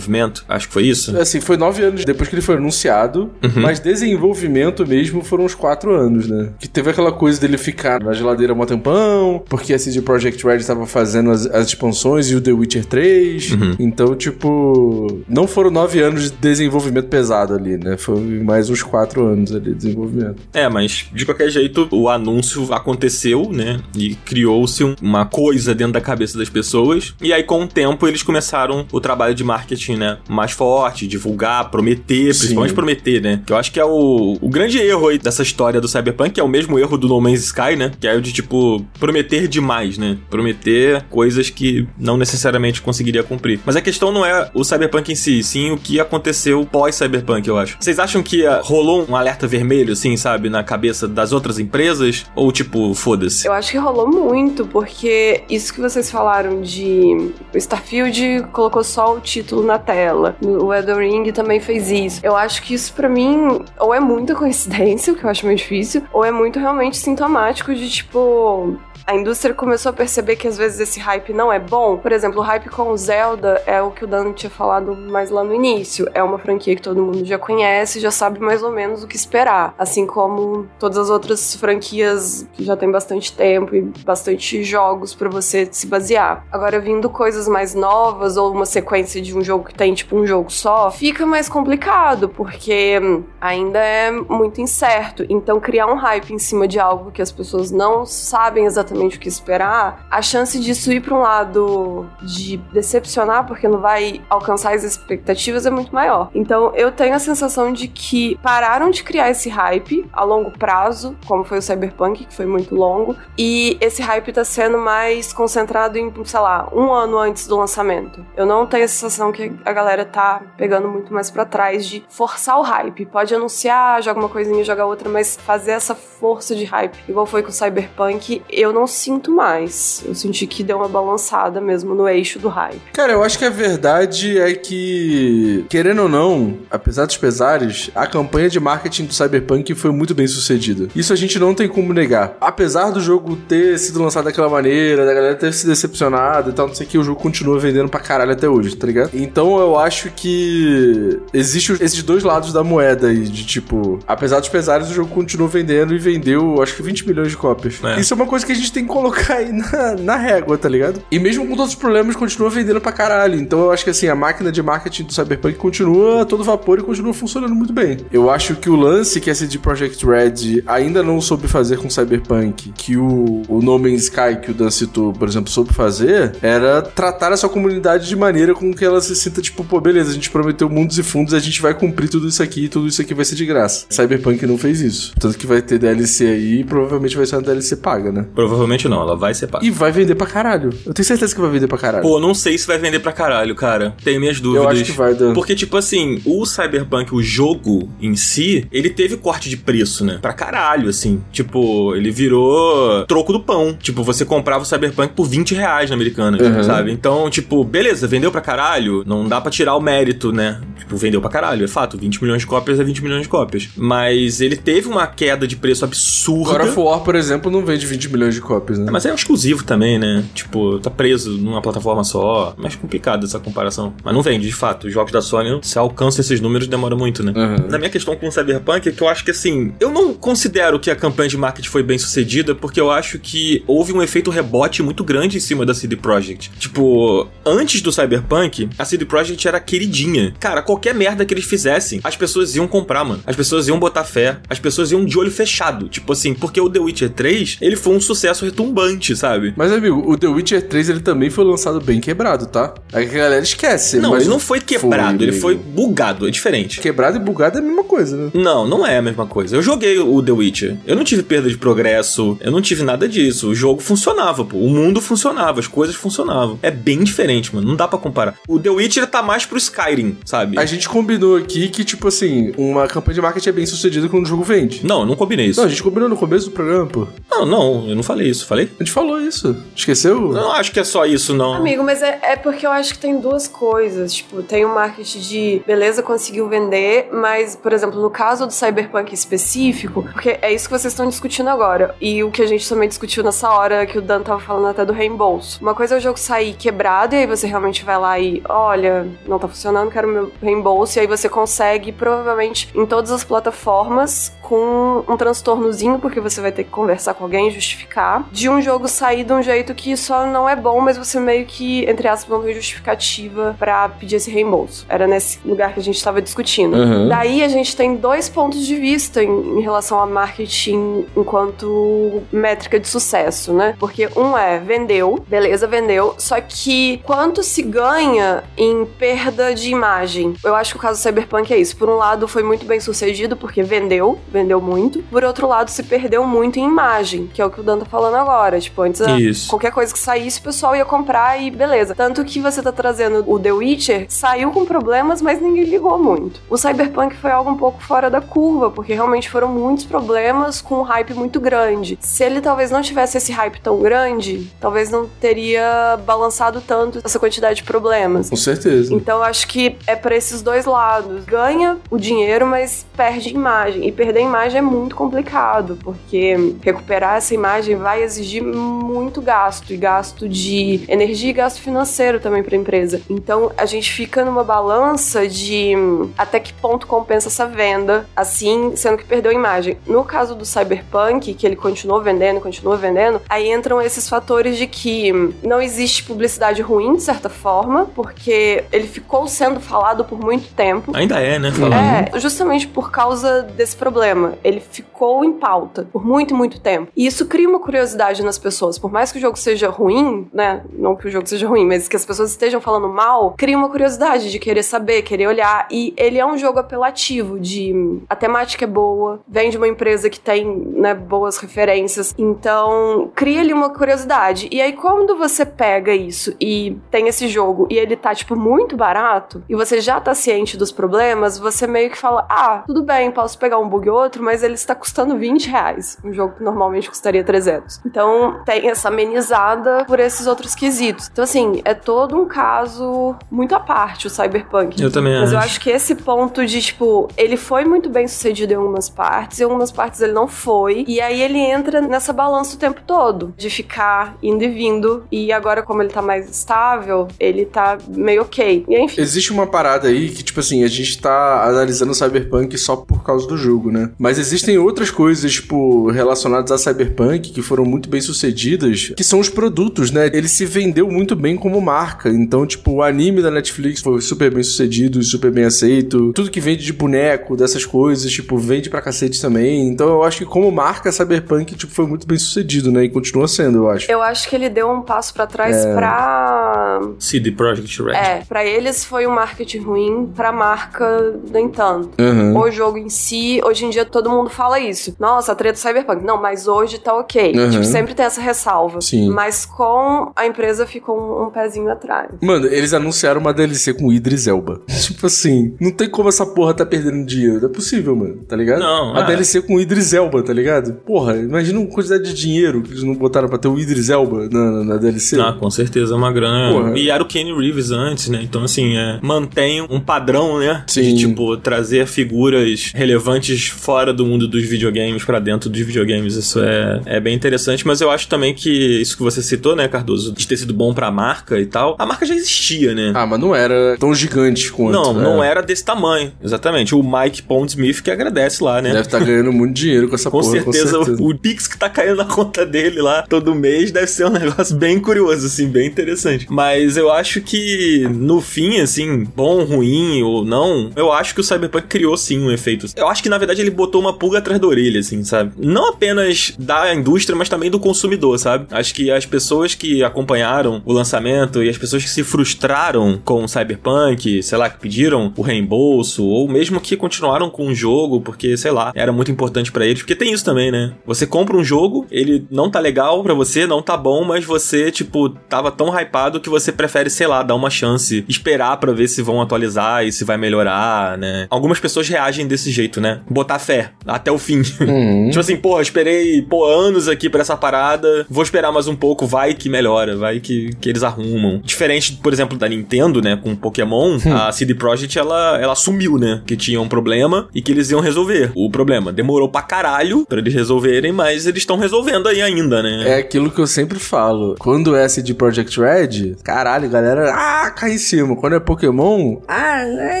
Acho que foi isso. Assim, foi nove anos depois que ele foi anunciado, Uhum. mas desenvolvimento mesmo foram uns quatro anos, né? Que teve aquela coisa dele ficar na geladeira há um tempão, porque a CD Projekt Red estava fazendo as, as expansões e o The Witcher 3. Uhum. Então, tipo, não foram nove anos de desenvolvimento pesado ali, né? Foi mais uns quatro anos ali de desenvolvimento. É, mas de qualquer jeito, o anúncio aconteceu, né? E criou-se um- uma coisa dentro da cabeça das pessoas. E aí, com o tempo, eles começaram o trabalho de marketing, né? Mais forte, divulgar, prometer, Sim. principalmente prometer, né? Que eu acho que é o, o grande erro aí dessa história do Cyberpunk, que é o mesmo erro do No Man's Sky, né? Que é o de, tipo, prometer demais, né? Prometer coisas que não necessariamente conseguiria cumprir. Mas a questão não é o Cyberpunk em si, sim o que aconteceu pós-Cyberpunk, eu acho. Vocês acham que ah, rolou um alerta vermelho, assim, sabe, na cabeça das outras empresas? Ou, tipo, foda-se? Eu acho que rolou muito, porque isso que vocês falaram de. O Starfield colocou só o título na tela. O Elden Ring também fez isso. Eu acho que isso pra mim, ou é muita coincidência, o que eu acho meio difícil, ou é muito realmente sintomático de tipo. A indústria começou a perceber que às vezes esse hype não é bom. Por exemplo, o hype com Zelda é o que o Dan tinha falado mais lá no início. É uma franquia que todo mundo já conhece, já sabe mais ou menos o que esperar. Assim como todas as outras franquias que já tem bastante tempo e bastante jogos pra você se basear. Agora, vindo coisas mais novas ou uma sequência de um jogo que tem tipo um jogo só, fica mais complicado, porque ainda é muito incerto. Então, criar um hype em cima de algo que as pessoas não sabem exatamente o que esperar, a chance disso ir pra um lado de decepcionar porque não vai alcançar as expectativas é muito maior. Então, eu tenho a sensação de que pararam de criar esse hype a longo prazo, como foi o Cyberpunk, que foi muito longo, e esse hype tá sendo mais concentrado em, sei lá, um ano antes do lançamento. Eu não tenho a sensação que a galera tá pegando muito mais pra trás de forçar o hype. Pode anunciar, joga uma coisinha, joga outra, mas fazer essa força de hype, igual foi com o Cyberpunk, eu não sinto mais. Eu senti que deu uma balançada mesmo no eixo do hype. Cara, eu acho que a verdade é que, querendo ou não, apesar dos pesares, a campanha de marketing do Cyberpunk foi muito bem sucedida. Isso a gente não tem como negar. Apesar do jogo ter sido lançado daquela maneira, da galera ter se decepcionado e tal, não sei o que, o jogo continua vendendo pra caralho até hoje, tá ligado? Então eu acho que existe esses dois lados da moeda aí, de tipo, apesar dos pesares, o jogo continua vendendo e vendeu, acho que 20 milhões de cópias. É. Isso é uma coisa que a gente tem que colocar aí na, na régua, tá ligado? E mesmo com todos os problemas, continua vendendo pra caralho. Então eu acho que assim, a máquina de marketing do Cyberpunk continua a todo vapor e continua funcionando muito bem. Eu acho que o lance que a CD Projekt Red ainda não soube fazer com Cyberpunk, que o, o No Man's Sky, que o Dan citou, por exemplo, soube fazer, era tratar essa comunidade de maneira com que ela se sinta tipo, pô, beleza, a gente prometeu mundos e fundos, a gente vai cumprir tudo isso aqui e tudo isso aqui vai ser de graça. Cyberpunk não fez isso. Tanto que vai ter DLC aí e provavelmente vai ser uma DLC paga, né? Provavelmente não, ela vai ser paga. E vai vender pra caralho. Eu tenho certeza que vai vender pra caralho. Pô, não sei se vai vender pra caralho, cara. Tenho minhas dúvidas. Eu acho que vai, Dan. Porque, tipo assim, o Cyberpunk, o jogo em si, ele teve corte de preço, né? Pra caralho, assim. Tipo, ele virou troco do pão. Tipo, você comprava o Cyberpunk por 20 reais na americana, Uhum. sabe? Então, tipo, beleza, vendeu pra caralho. Não dá pra tirar o mérito, né? Tipo, vendeu pra caralho, é fato. 20 milhões de cópias é 20 milhões de cópias. Mas ele teve uma queda de preço absurda. Of War, por exemplo, não vende 20 milhões de cópias, né? É, mas é um exclusivo também, né? Tipo, tá preso numa plataforma só. Mais complicado essa comparação. Mas não vende, de fato. Os jogos da Sony, se alcança esses números, demora muito, né? Uhum. Na minha questão com o Cyberpunk é que eu acho que assim, eu não considero que a campanha de marketing foi bem sucedida, porque eu acho que houve um efeito rebote muito grande em cima da CD Projekt. Tipo, antes do Cyberpunk, a CD Projekt era queridinha. Cara, qualquer merda que eles fizessem, as pessoas iam comprar, mano. As pessoas iam botar fé, as pessoas iam de olho fechado. Tipo assim, porque o The Witcher 3, ele foi um sucesso retumbante, sabe? Mas, amigo, o The Witcher 3 ele também foi lançado bem quebrado, tá? É que a galera esquece. Não, ele não foi quebrado, ele amigo. foi bugado, é diferente. Quebrado e bugado é a mesma coisa, né? Não, não é a mesma coisa. Eu joguei o The Witcher. Eu não tive perda de progresso, eu não tive nada disso. O jogo funcionava, pô. O mundo funcionava, as coisas funcionavam. É bem diferente, mano. Não dá pra comparar. O The Witcher tá mais pro Skyrim, sabe? A gente combinou aqui que, tipo assim, uma campanha de marketing é bem sucedida quando o jogo vende. Não, eu não combinei isso. Não, a gente combinou no começo do programa, pô. Não, não, eu não falei isso, falei? A gente falou isso. Esqueceu? Eu não acho que é só isso, não. Amigo, mas é, é porque eu acho que tem duas coisas. Tipo, tem o marketing de beleza, conseguiu vender, mas, por exemplo, no caso do Cyberpunk específico, porque é isso que vocês estão discutindo agora. E o que a gente também discutiu nessa hora que o Dan tava falando até do reembolso. Uma coisa é o jogo sair quebrado e aí você realmente vai lá e, olha, não tá funcionando, quero meu reembolso. E aí você consegue, provavelmente, em todas as plataformas, com um transtornozinho, porque você vai ter que conversar com alguém, justificar, de um jogo sair de um jeito que só não é bom, mas você meio que, entre aspas, não tem justificativa para pedir esse reembolso. Era nesse lugar que a gente estava discutindo. Uhum. Daí a gente tem dois pontos de vista em, em relação a marketing enquanto métrica de sucesso, né? Porque um é vendeu, beleza, vendeu, só que quanto se ganha em perda de imagem? Eu acho que o caso do Cyberpunk é isso. Por um lado, foi muito bem sucedido porque vendeu, vendeu muito. Por outro lado, se perdeu muito em imagem, que é o que o Dan tá falando agora. Tipo, antes Isso. qualquer coisa que saísse, o pessoal ia comprar e beleza. Tanto que você tá trazendo o The Witcher, saiu com problemas, mas ninguém ligou muito. O Cyberpunk foi algo um pouco fora da curva, porque realmente foram muitos problemas com um hype muito grande. Se ele talvez não tivesse esse hype tão grande, talvez não teria balançado tanto essa quantidade de problemas. Com certeza. Então acho que é pra esses dois lados. Ganha o dinheiro, mas perde imagem. E perder imagem é muito complicado, porque recuperar essa imagem vai exigir muito gasto, e gasto de energia e gasto financeiro também pra empresa. Então a gente fica numa balança de hum, até que ponto compensa essa venda, assim, sendo que perdeu a imagem. No caso do Cyberpunk, que ele continuou vendendo, continuou vendendo, aí entram esses fatores de que hum, não existe publicidade ruim, de certa forma, porque ele ficou sendo falado por muito tempo. Ainda é, né? Falando. É, justamente por causa desse problema. Ele ficou em pauta por muito, muito tempo. E isso cria uma curiosidade nas pessoas. Por mais que o jogo seja ruim, né? Não que o jogo seja ruim, mas que as pessoas estejam falando mal, cria uma curiosidade de querer saber, querer olhar. E ele é um jogo apelativo, de a temática é boa, vem de uma empresa que tem, né, boas referências. Então, cria ali uma curiosidade. E aí, quando você pega isso e tem esse jogo e ele tá, tipo, muito barato, e você já tá ciente dos problemas, você meio que fala: ah, tudo bem, posso pegar um bug ou outro, mas ele está custando 20 reais. Um jogo que normalmente custaria 300. Então, tem essa amenizada por esses outros quesitos. Então, assim, é todo um caso muito à parte o Cyberpunk. Eu também Mas eu acho. acho que esse ponto de, tipo, ele foi muito bem sucedido em algumas partes, em algumas partes ele não foi. E aí ele entra nessa balança o tempo todo, de ficar indo e vindo. E agora, como ele tá mais estável, ele tá meio ok. E enfim. Existe uma parada aí que, tipo assim, a gente tá analisando o Cyberpunk só por causa do jogo, né? Mas existem outras coisas, tipo, relacionadas a Cyberpunk que foram muito bem sucedidas, que são os produtos, né? Ele se vendeu muito bem como marca. Então, tipo, o anime da Netflix foi super bem sucedido, super bem aceito. Tudo que vende de boneco, dessas coisas, tipo, vende pra cacete também. Então, eu acho que como marca, Cyberpunk, tipo, foi muito bem sucedido, né? E continua sendo, eu acho. Eu acho que ele deu um passo pra trás pra. CD Projekt Red. É, pra eles foi um marketing ruim, pra marca, nem tanto. Aham. O jogo em si, hoje em dia todo mundo fala isso. Nossa, a treta do Cyberpunk. Não, mas hoje tá ok. Uhum. Tipo, sempre tem essa ressalva. Sim. Mas com a empresa ficou um, um pezinho atrás. Mano, eles anunciaram uma DLC com o Idris Elba. Tipo assim, não tem como essa porra tá perdendo dinheiro. Não é possível, mano, tá ligado? Não, A é. DLC com o Idris Elba, tá ligado? Porra, imagina a quantidade de dinheiro que eles não botaram pra ter o Idris Elba na, na, na DLC. Ah, com certeza, é uma grana. Porra. E era o Kenny Reeves antes, né? Então, assim, é, mantém um padrão, né? Sim. De, tipo, trazer figuras relevantes fora do mundo dos videogames pra dentro dos videogames. Isso é, é bem interessante, mas eu acho também que isso que você citou, né, Cardoso, de ter sido bom pra marca e tal, a marca já existia, né? Ah, mas não era tão gigante quanto. não, né? não era desse tamanho. Exatamente. O Mike Pondsmith que agradece lá, né? Deve estar ganhando muito dinheiro com essa Com, porra, certeza, com certeza. O, o Pix que tá caindo na conta dele lá todo mês deve ser um negócio bem curioso, assim, bem interessante. Mas eu acho que, no fim, assim, bom, ruim ou não, eu acho que o Cyberpunk criou sim um efeito. Eu acho que, na verdade, ele botou uma pulga atrás da orelha, assim, sabe? Não apenas da indústria, mas também do consumidor, sabe? Acho que as pessoas que acompanharam o lançamento e as pessoas que se frustraram com o Cyberpunk, sei lá, que pediram o reembolso, ou mesmo que continuaram com o jogo, porque, sei lá, era muito importante pra eles. Porque tem isso também, né? Você compra um jogo, ele não tá legal pra você, não tá bom, mas você, tipo, tava tão hypado que você prefere, sei lá, dar uma chance, esperar pra ver se vão atualizar e se vai melhorar, né? Algumas pessoas reagem desse jeito, né? Botar fé até o fim. Uhum. Tipo assim, porra, esperei, pô, anos aqui pra essa parada, vou esperar mais um pouco, vai que melhora, vai que, que eles arrumam. Diferente, por exemplo, da Nintendo, né, com Pokémon, Hum. a CD Projekt, ela, ela assumiu, né, que tinha um problema e que eles iam resolver. O problema demorou pra caralho pra eles resolverem, mas eles estão resolvendo aí ainda, né? É aquilo que eu sempre falo. Quando é CD Projekt Red, caralho, galera, ah, cai em cima. Quando é Pokémon, Ah, é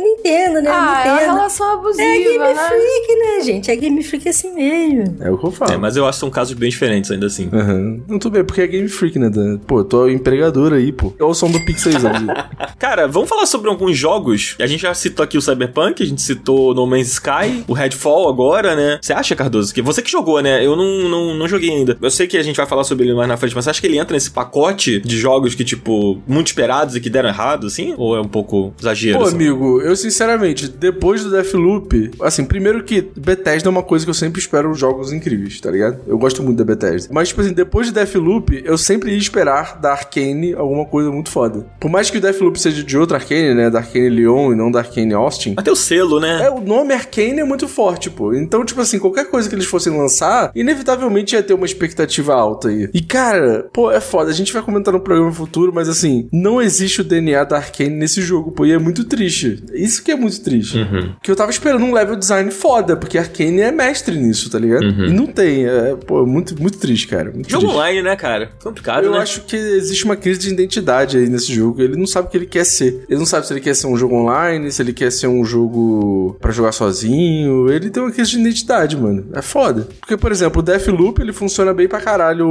Nintendo, né? Ah, é uma Nintendo. relação abusiva, É Game né? Freak, né, gente? É Game Freak assim mesmo. é o que eu falo. É, mas eu acho que são casos bem diferentes ainda assim. Aham. Não, tudo bem, porque é Game Freak, né? Dan? Pô, eu tô empregador aí, pô. Olha o som do Pixelzão. Cara, vamos falar sobre alguns jogos. A gente já citou aqui o Cyberpunk, a gente citou No Man's Sky, o Redfall agora, né? Você acha, Cardoso, que você que jogou, né? Eu não, não, não joguei ainda. Eu sei que a gente vai falar sobre ele mais na frente, mas você acha que ele entra nesse pacote de jogos que, tipo, muito esperados e que deram errado, assim? Ou é um pouco exagero? Pô, assim? amigo, eu sinceramente, depois do Deathloop, assim, primeiro que Bethesda é uma coisa que eu sempre espero jogos incríveis, tá ligado? Eu gosto muito da Bethesda. Mas, tipo assim, depois de Deathloop, eu sempre ia esperar da Arkane alguma coisa muito foda. Por mais que o Deathloop seja de outra Arkane, né? Da Arkane Lyon e não da Arkane Austin. Tem o selo, né? É, o nome Arkane é muito forte, pô. Então, tipo assim, qualquer coisa que eles fossem lançar, inevitavelmente ia ter uma expectativa alta aí. E, cara, pô, é foda. A gente vai comentar no programa futuro, mas assim, não existe o DNA da Arkane nesse jogo, pô. E é muito triste. Isso que é muito triste. Uhum. Que eu tava esperando um level design foda, porque Arkane é mestre nisso, tá ligado? E não tem. É, pô, muito, muito triste, cara. Muito Jogo triste. online, né, cara? Complicado, Eu né? acho que existe uma crise de identidade aí nesse jogo. Ele não sabe o que ele quer ser. Ele não sabe se ele quer ser um jogo online, se ele quer ser um jogo pra jogar sozinho. Ele tem uma crise de identidade, mano. É foda. Porque, por exemplo, o Deathloop, ele funciona bem pra caralho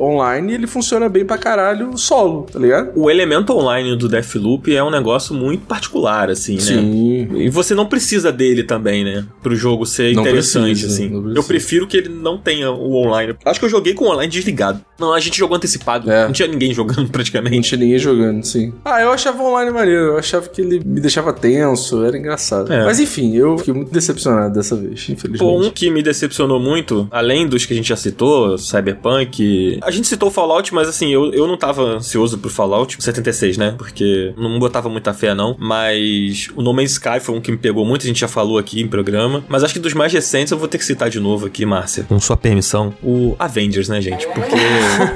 online e ele funciona bem pra caralho solo, tá ligado? O elemento online do Deathloop é um negócio muito particular, assim, né? Sim. E você não precisa dele também, né? Pro jogo ser Não interessante, precisa, assim. Eu prefiro que ele não tenha o online. Acho que eu joguei com o online desligado. Não, a gente jogou antecipado. É. Não tinha ninguém jogando Não praticamente. tinha ninguém jogando, sim. Ah, eu achava online maneiro. Eu achava que ele me deixava tenso, era engraçado. É. Mas enfim, eu fiquei muito decepcionado dessa vez, infelizmente. Pô, um que me decepcionou muito, além dos que a gente já citou, Cyberpunk. A gente citou o Fallout, mas assim, eu, eu não tava ansioso pro Fallout 76, né? Porque não botava muita fé, não. Mas o No Man's Sky foi um que me pegou muito, a gente já falou aqui em programa. Mas acho que dos mais recentes eu vou ter que citar de novo aqui, Márcia, com sua permissão, o Avengers, né, gente? Porque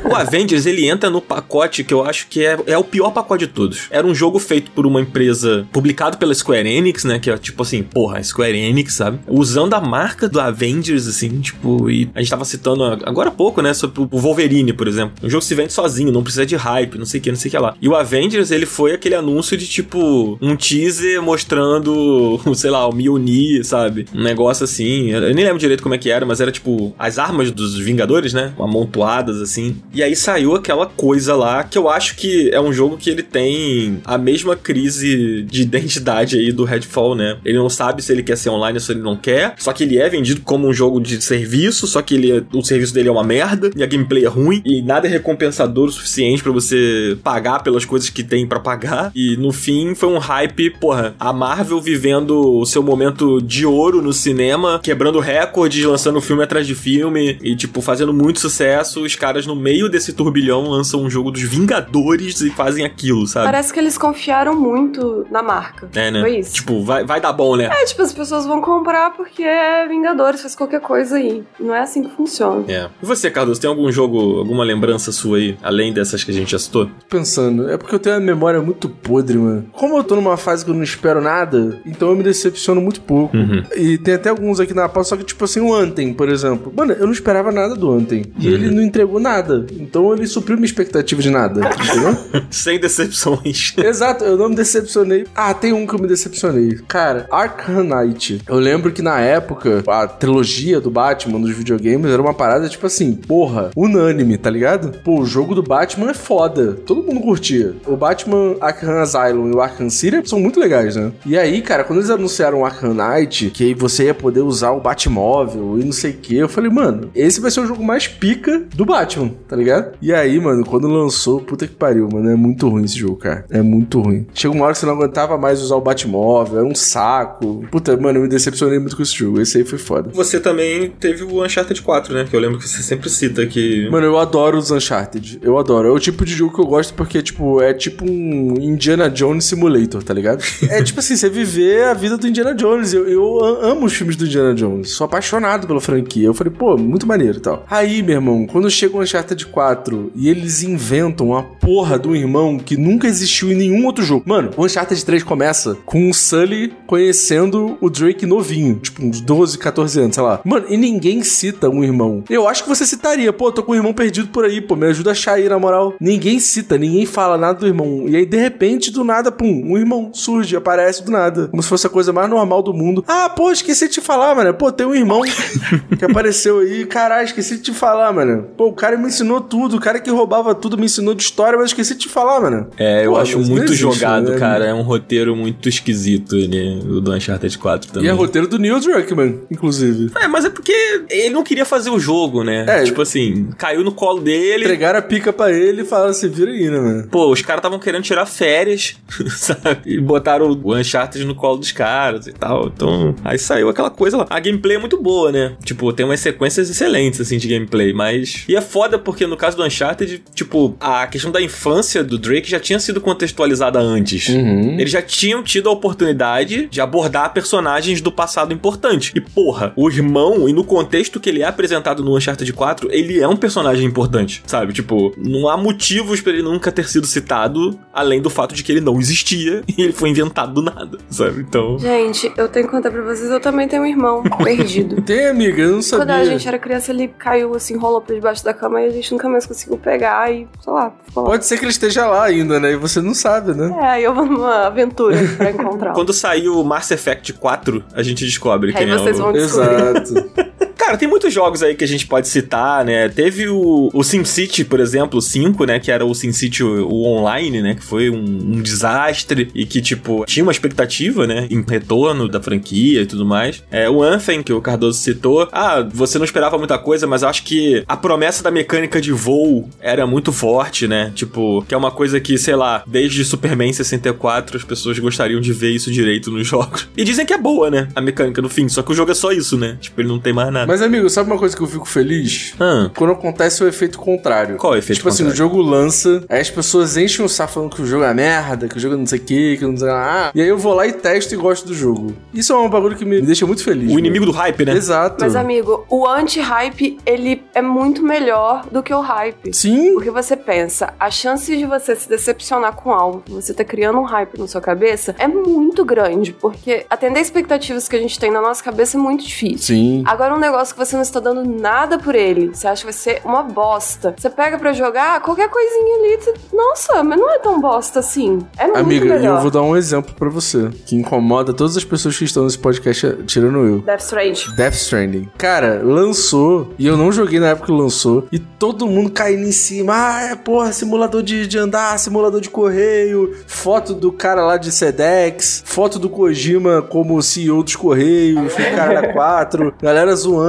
o Avengers, ele entra no pacote que eu acho que é, é o pior pacote de todos. Era um jogo feito por uma empresa, publicado pela Square Enix, né? Que é tipo assim, porra, Square Enix, sabe? Usando a marca do Avengers, assim, tipo, e a gente tava citando agora há pouco, né? Sobre o Wolverine, por exemplo. Um jogo que se vende sozinho, não precisa de hype, não sei o que, não sei o que lá. E o Avengers, ele foi aquele anúncio de tipo, um teaser mostrando, sei lá, o Mjolnir, sabe? Um negócio assim. Eu nem lembro direito como é que era, mas era tipo as armas dos Vingadores, né? Amontoadas assim. E aí saiu aquela coisa lá que eu acho que é um jogo que ele tem a mesma crise de identidade aí do Redfall, né? Ele não sabe se ele quer ser online ou se ele não quer. Só que ele é vendido como um jogo de serviço, só que ele é- o serviço dele é uma merda e a gameplay é ruim e nada é recompensador o suficiente pra você pagar pelas coisas que tem pra pagar. E no fim foi um hype, porra, a Marvel vivendo o seu momento de ouro no cinema, quebrando recordes, lançando filme atrás de filme e tipo fazendo muito sucesso. Os caras no meio desse turbilhão lançam um jogo dos Vingadores e fazem aquilo, sabe? Parece que eles confiaram muito na marca. É, né? Foi isso. Tipo, vai, vai dar bom, né? É, tipo, as pessoas vão comprar porque é Vingadores, faz qualquer coisa aí. Não é assim que funciona. É. E você, Carlos, tem algum jogo, alguma lembrança sua aí, além dessas que a gente já citou? pensando, é porque eu tenho uma memória muito podre, mano. Como eu tô numa fase que eu não espero nada, então eu me decepciono muito pouco. Uhum. E tem até alguns aqui na pauta, só que tipo assim, o Anthem, por exemplo. Mano, eu não esperava nada do Anthem. E ele não entregou nada. Então ele supriu minha expectativa de nada, entendeu? Sem decepções. Exato, eu não me decepcionei. Ah, tem um que eu me decepcionei. Cara, Arkham Knight. Eu lembro que na época, a trilogia do Batman nos videogames era uma parada tipo assim, porra, unânime, tá ligado? Pô, o jogo do Batman é foda. Todo mundo curtia. O Batman Arkham Asylum e o Arkham City são muito legais, né? E aí, cara, quando eles anunciaram o Arkham Knight, que aí você ia poder usar o Batmóvel e não sei o que, eu falei, mano, esse vai ser o jogo mais pica do Batman, tá ligado? E aí, mano, quando lançou, puta que pariu, mano, é muito ruim esse jogo, cara. É muito ruim. Chega uma hora que você não aguentava mais usar o Batmóvel, era um saco. Puta, mano, eu me decepcionei muito com esse jogo. Esse aí foi foda. Você também teve o Uncharted 4, né? Que eu lembro que você sempre cita que. Mano, eu adoro os Uncharted. Eu adoro. É o tipo de jogo que eu gosto porque, tipo, é tipo um Indiana Jones Simulator, tá ligado? é tipo assim, você viver a vida do Indiana Jones. Eu, eu amo os filmes do Indiana Jones. Sou apaixonado pela franquia. Eu falei, pô, muito maneiro e tal. Aí Aí, meu irmão, quando chega o Uncharted 4 e eles inventam a porra do irmão que nunca existiu em nenhum outro jogo. Mano, o Uncharted 3 começa com o Sully conhecendo o Drake novinho, tipo uns 12, 14 anos, sei lá. Mano, e ninguém cita um irmão. Eu acho que você citaria, pô, tô com um irmão perdido por aí, pô, me ajuda a achar aí, na moral. Ninguém cita, ninguém fala nada do irmão. E aí, de repente, do nada, pum, um irmão surge, aparece do nada. Como se fosse a coisa mais normal do mundo. Ah, pô, esqueci de te falar, mano. Pô, tem um irmão que apareceu aí. Caralho, esqueci de te falar, mano. Pô, o cara me ensinou tudo. O cara que roubava tudo me ensinou de história, mas esqueci de te falar, mano. É, eu Pô, acho muito existe, jogado, né? cara. É um roteiro muito esquisito, né? O do Uncharted 4 também. E é roteiro do Neil Druckmann, inclusive. É, mas é porque ele não queria fazer o jogo, né? É. Tipo assim, caiu no colo dele. Entregaram a pica pra ele e falaram assim, vira aí, né, mano? Pô, os caras estavam querendo tirar férias, sabe? E botaram o Uncharted no colo dos caras e tal. Então, aí saiu aquela coisa lá. A gameplay é muito boa, né? Tipo, tem umas sequências excelentes, assim, de gameplay, mas... E é foda porque no caso do Uncharted, tipo, a questão da infância do Drake já tinha sido contextualizada antes. Uhum. Eles já tinham tido a oportunidade de abordar personagens do passado importante. E, porra, o irmão, e no contexto que ele é apresentado no Uncharted 4, ele é um personagem importante, sabe? Tipo, não há motivos pra ele nunca ter sido citado, além do fato de que ele não existia e ele foi inventado do nada, sabe? Então. Gente, eu tenho que contar pra vocês, eu também tenho um irmão perdido. Tem, amiga, eu não sabia. Quando a gente era criança, ele caiu assim, rolou pra debaixo da cama e a gente nunca mais conseguiu pegar e, sei lá, ficou lá. Pode ser que ele esteja lá ainda, né? E você não sabe, né? É, aí eu vou numa aventura pra encontrar. Quando saiu o Mass Effect 4, a gente descobre Aí quem é vocês o... vão descobrir. Exato. Cara, tem muitos jogos aí que a gente pode citar, né? Teve o, o SimCity, por exemplo, o 5, né? Que era o SimCity o, o online, né? Que foi um, um desastre e que, tipo, tinha uma expectativa, né? Em retorno da franquia e tudo mais. É, o Anthem, que o Cardoso citou. Ah, você não esperava muita coisa, mas acho que a promessa da mecânica de voo era muito forte, né? Tipo, que é uma coisa que, sei lá, desde Superman 64 as pessoas gostariam de ver isso direito nos jogos. E dizem que é boa, né? A mecânica no fim. Só que o jogo é só isso, né? Tipo, ele não tem mais nada. Mas, amigo, sabe uma coisa que eu fico feliz? Ah, Quando acontece o efeito contrário. Qual é o efeito Tipo assim, o contrário? jogo lança, aí as pessoas enchem o saco falando que o jogo é merda, que o jogo é não sei o que, que não sei lá. E aí eu vou lá e testo e gosto do jogo. Isso é um bagulho que me deixa muito feliz. o mano. inimigo do hype, né? Exato. Mas, amigo, o anti-hype, ele é muito melhor do que o hype. Sim. Porque você pensa, a chance de você se decepcionar com algo, você tá criando um hype na sua cabeça, é muito grande. Porque atender expectativas que a gente tem na nossa cabeça é muito difícil. Sim. Agora, um negócio que você não está dando nada por ele, você acha que vai ser uma bosta. Você pega pra jogar, qualquer coisinha ali, você... nossa, mas não é tão bosta assim. É muito Amiga, melhor. eu vou dar um exemplo pra você, que incomoda todas as pessoas que estão nesse podcast, tirando eu. Death Strange. Death Stranding. Cara, lançou, e eu não joguei na época que lançou, e todo mundo caindo em cima. Ah, é porra, simulador de, de andar, simulador de correio, foto do cara lá de Sedex, foto do Kojima como CEO dos Correios, cara da 4, galera zoando,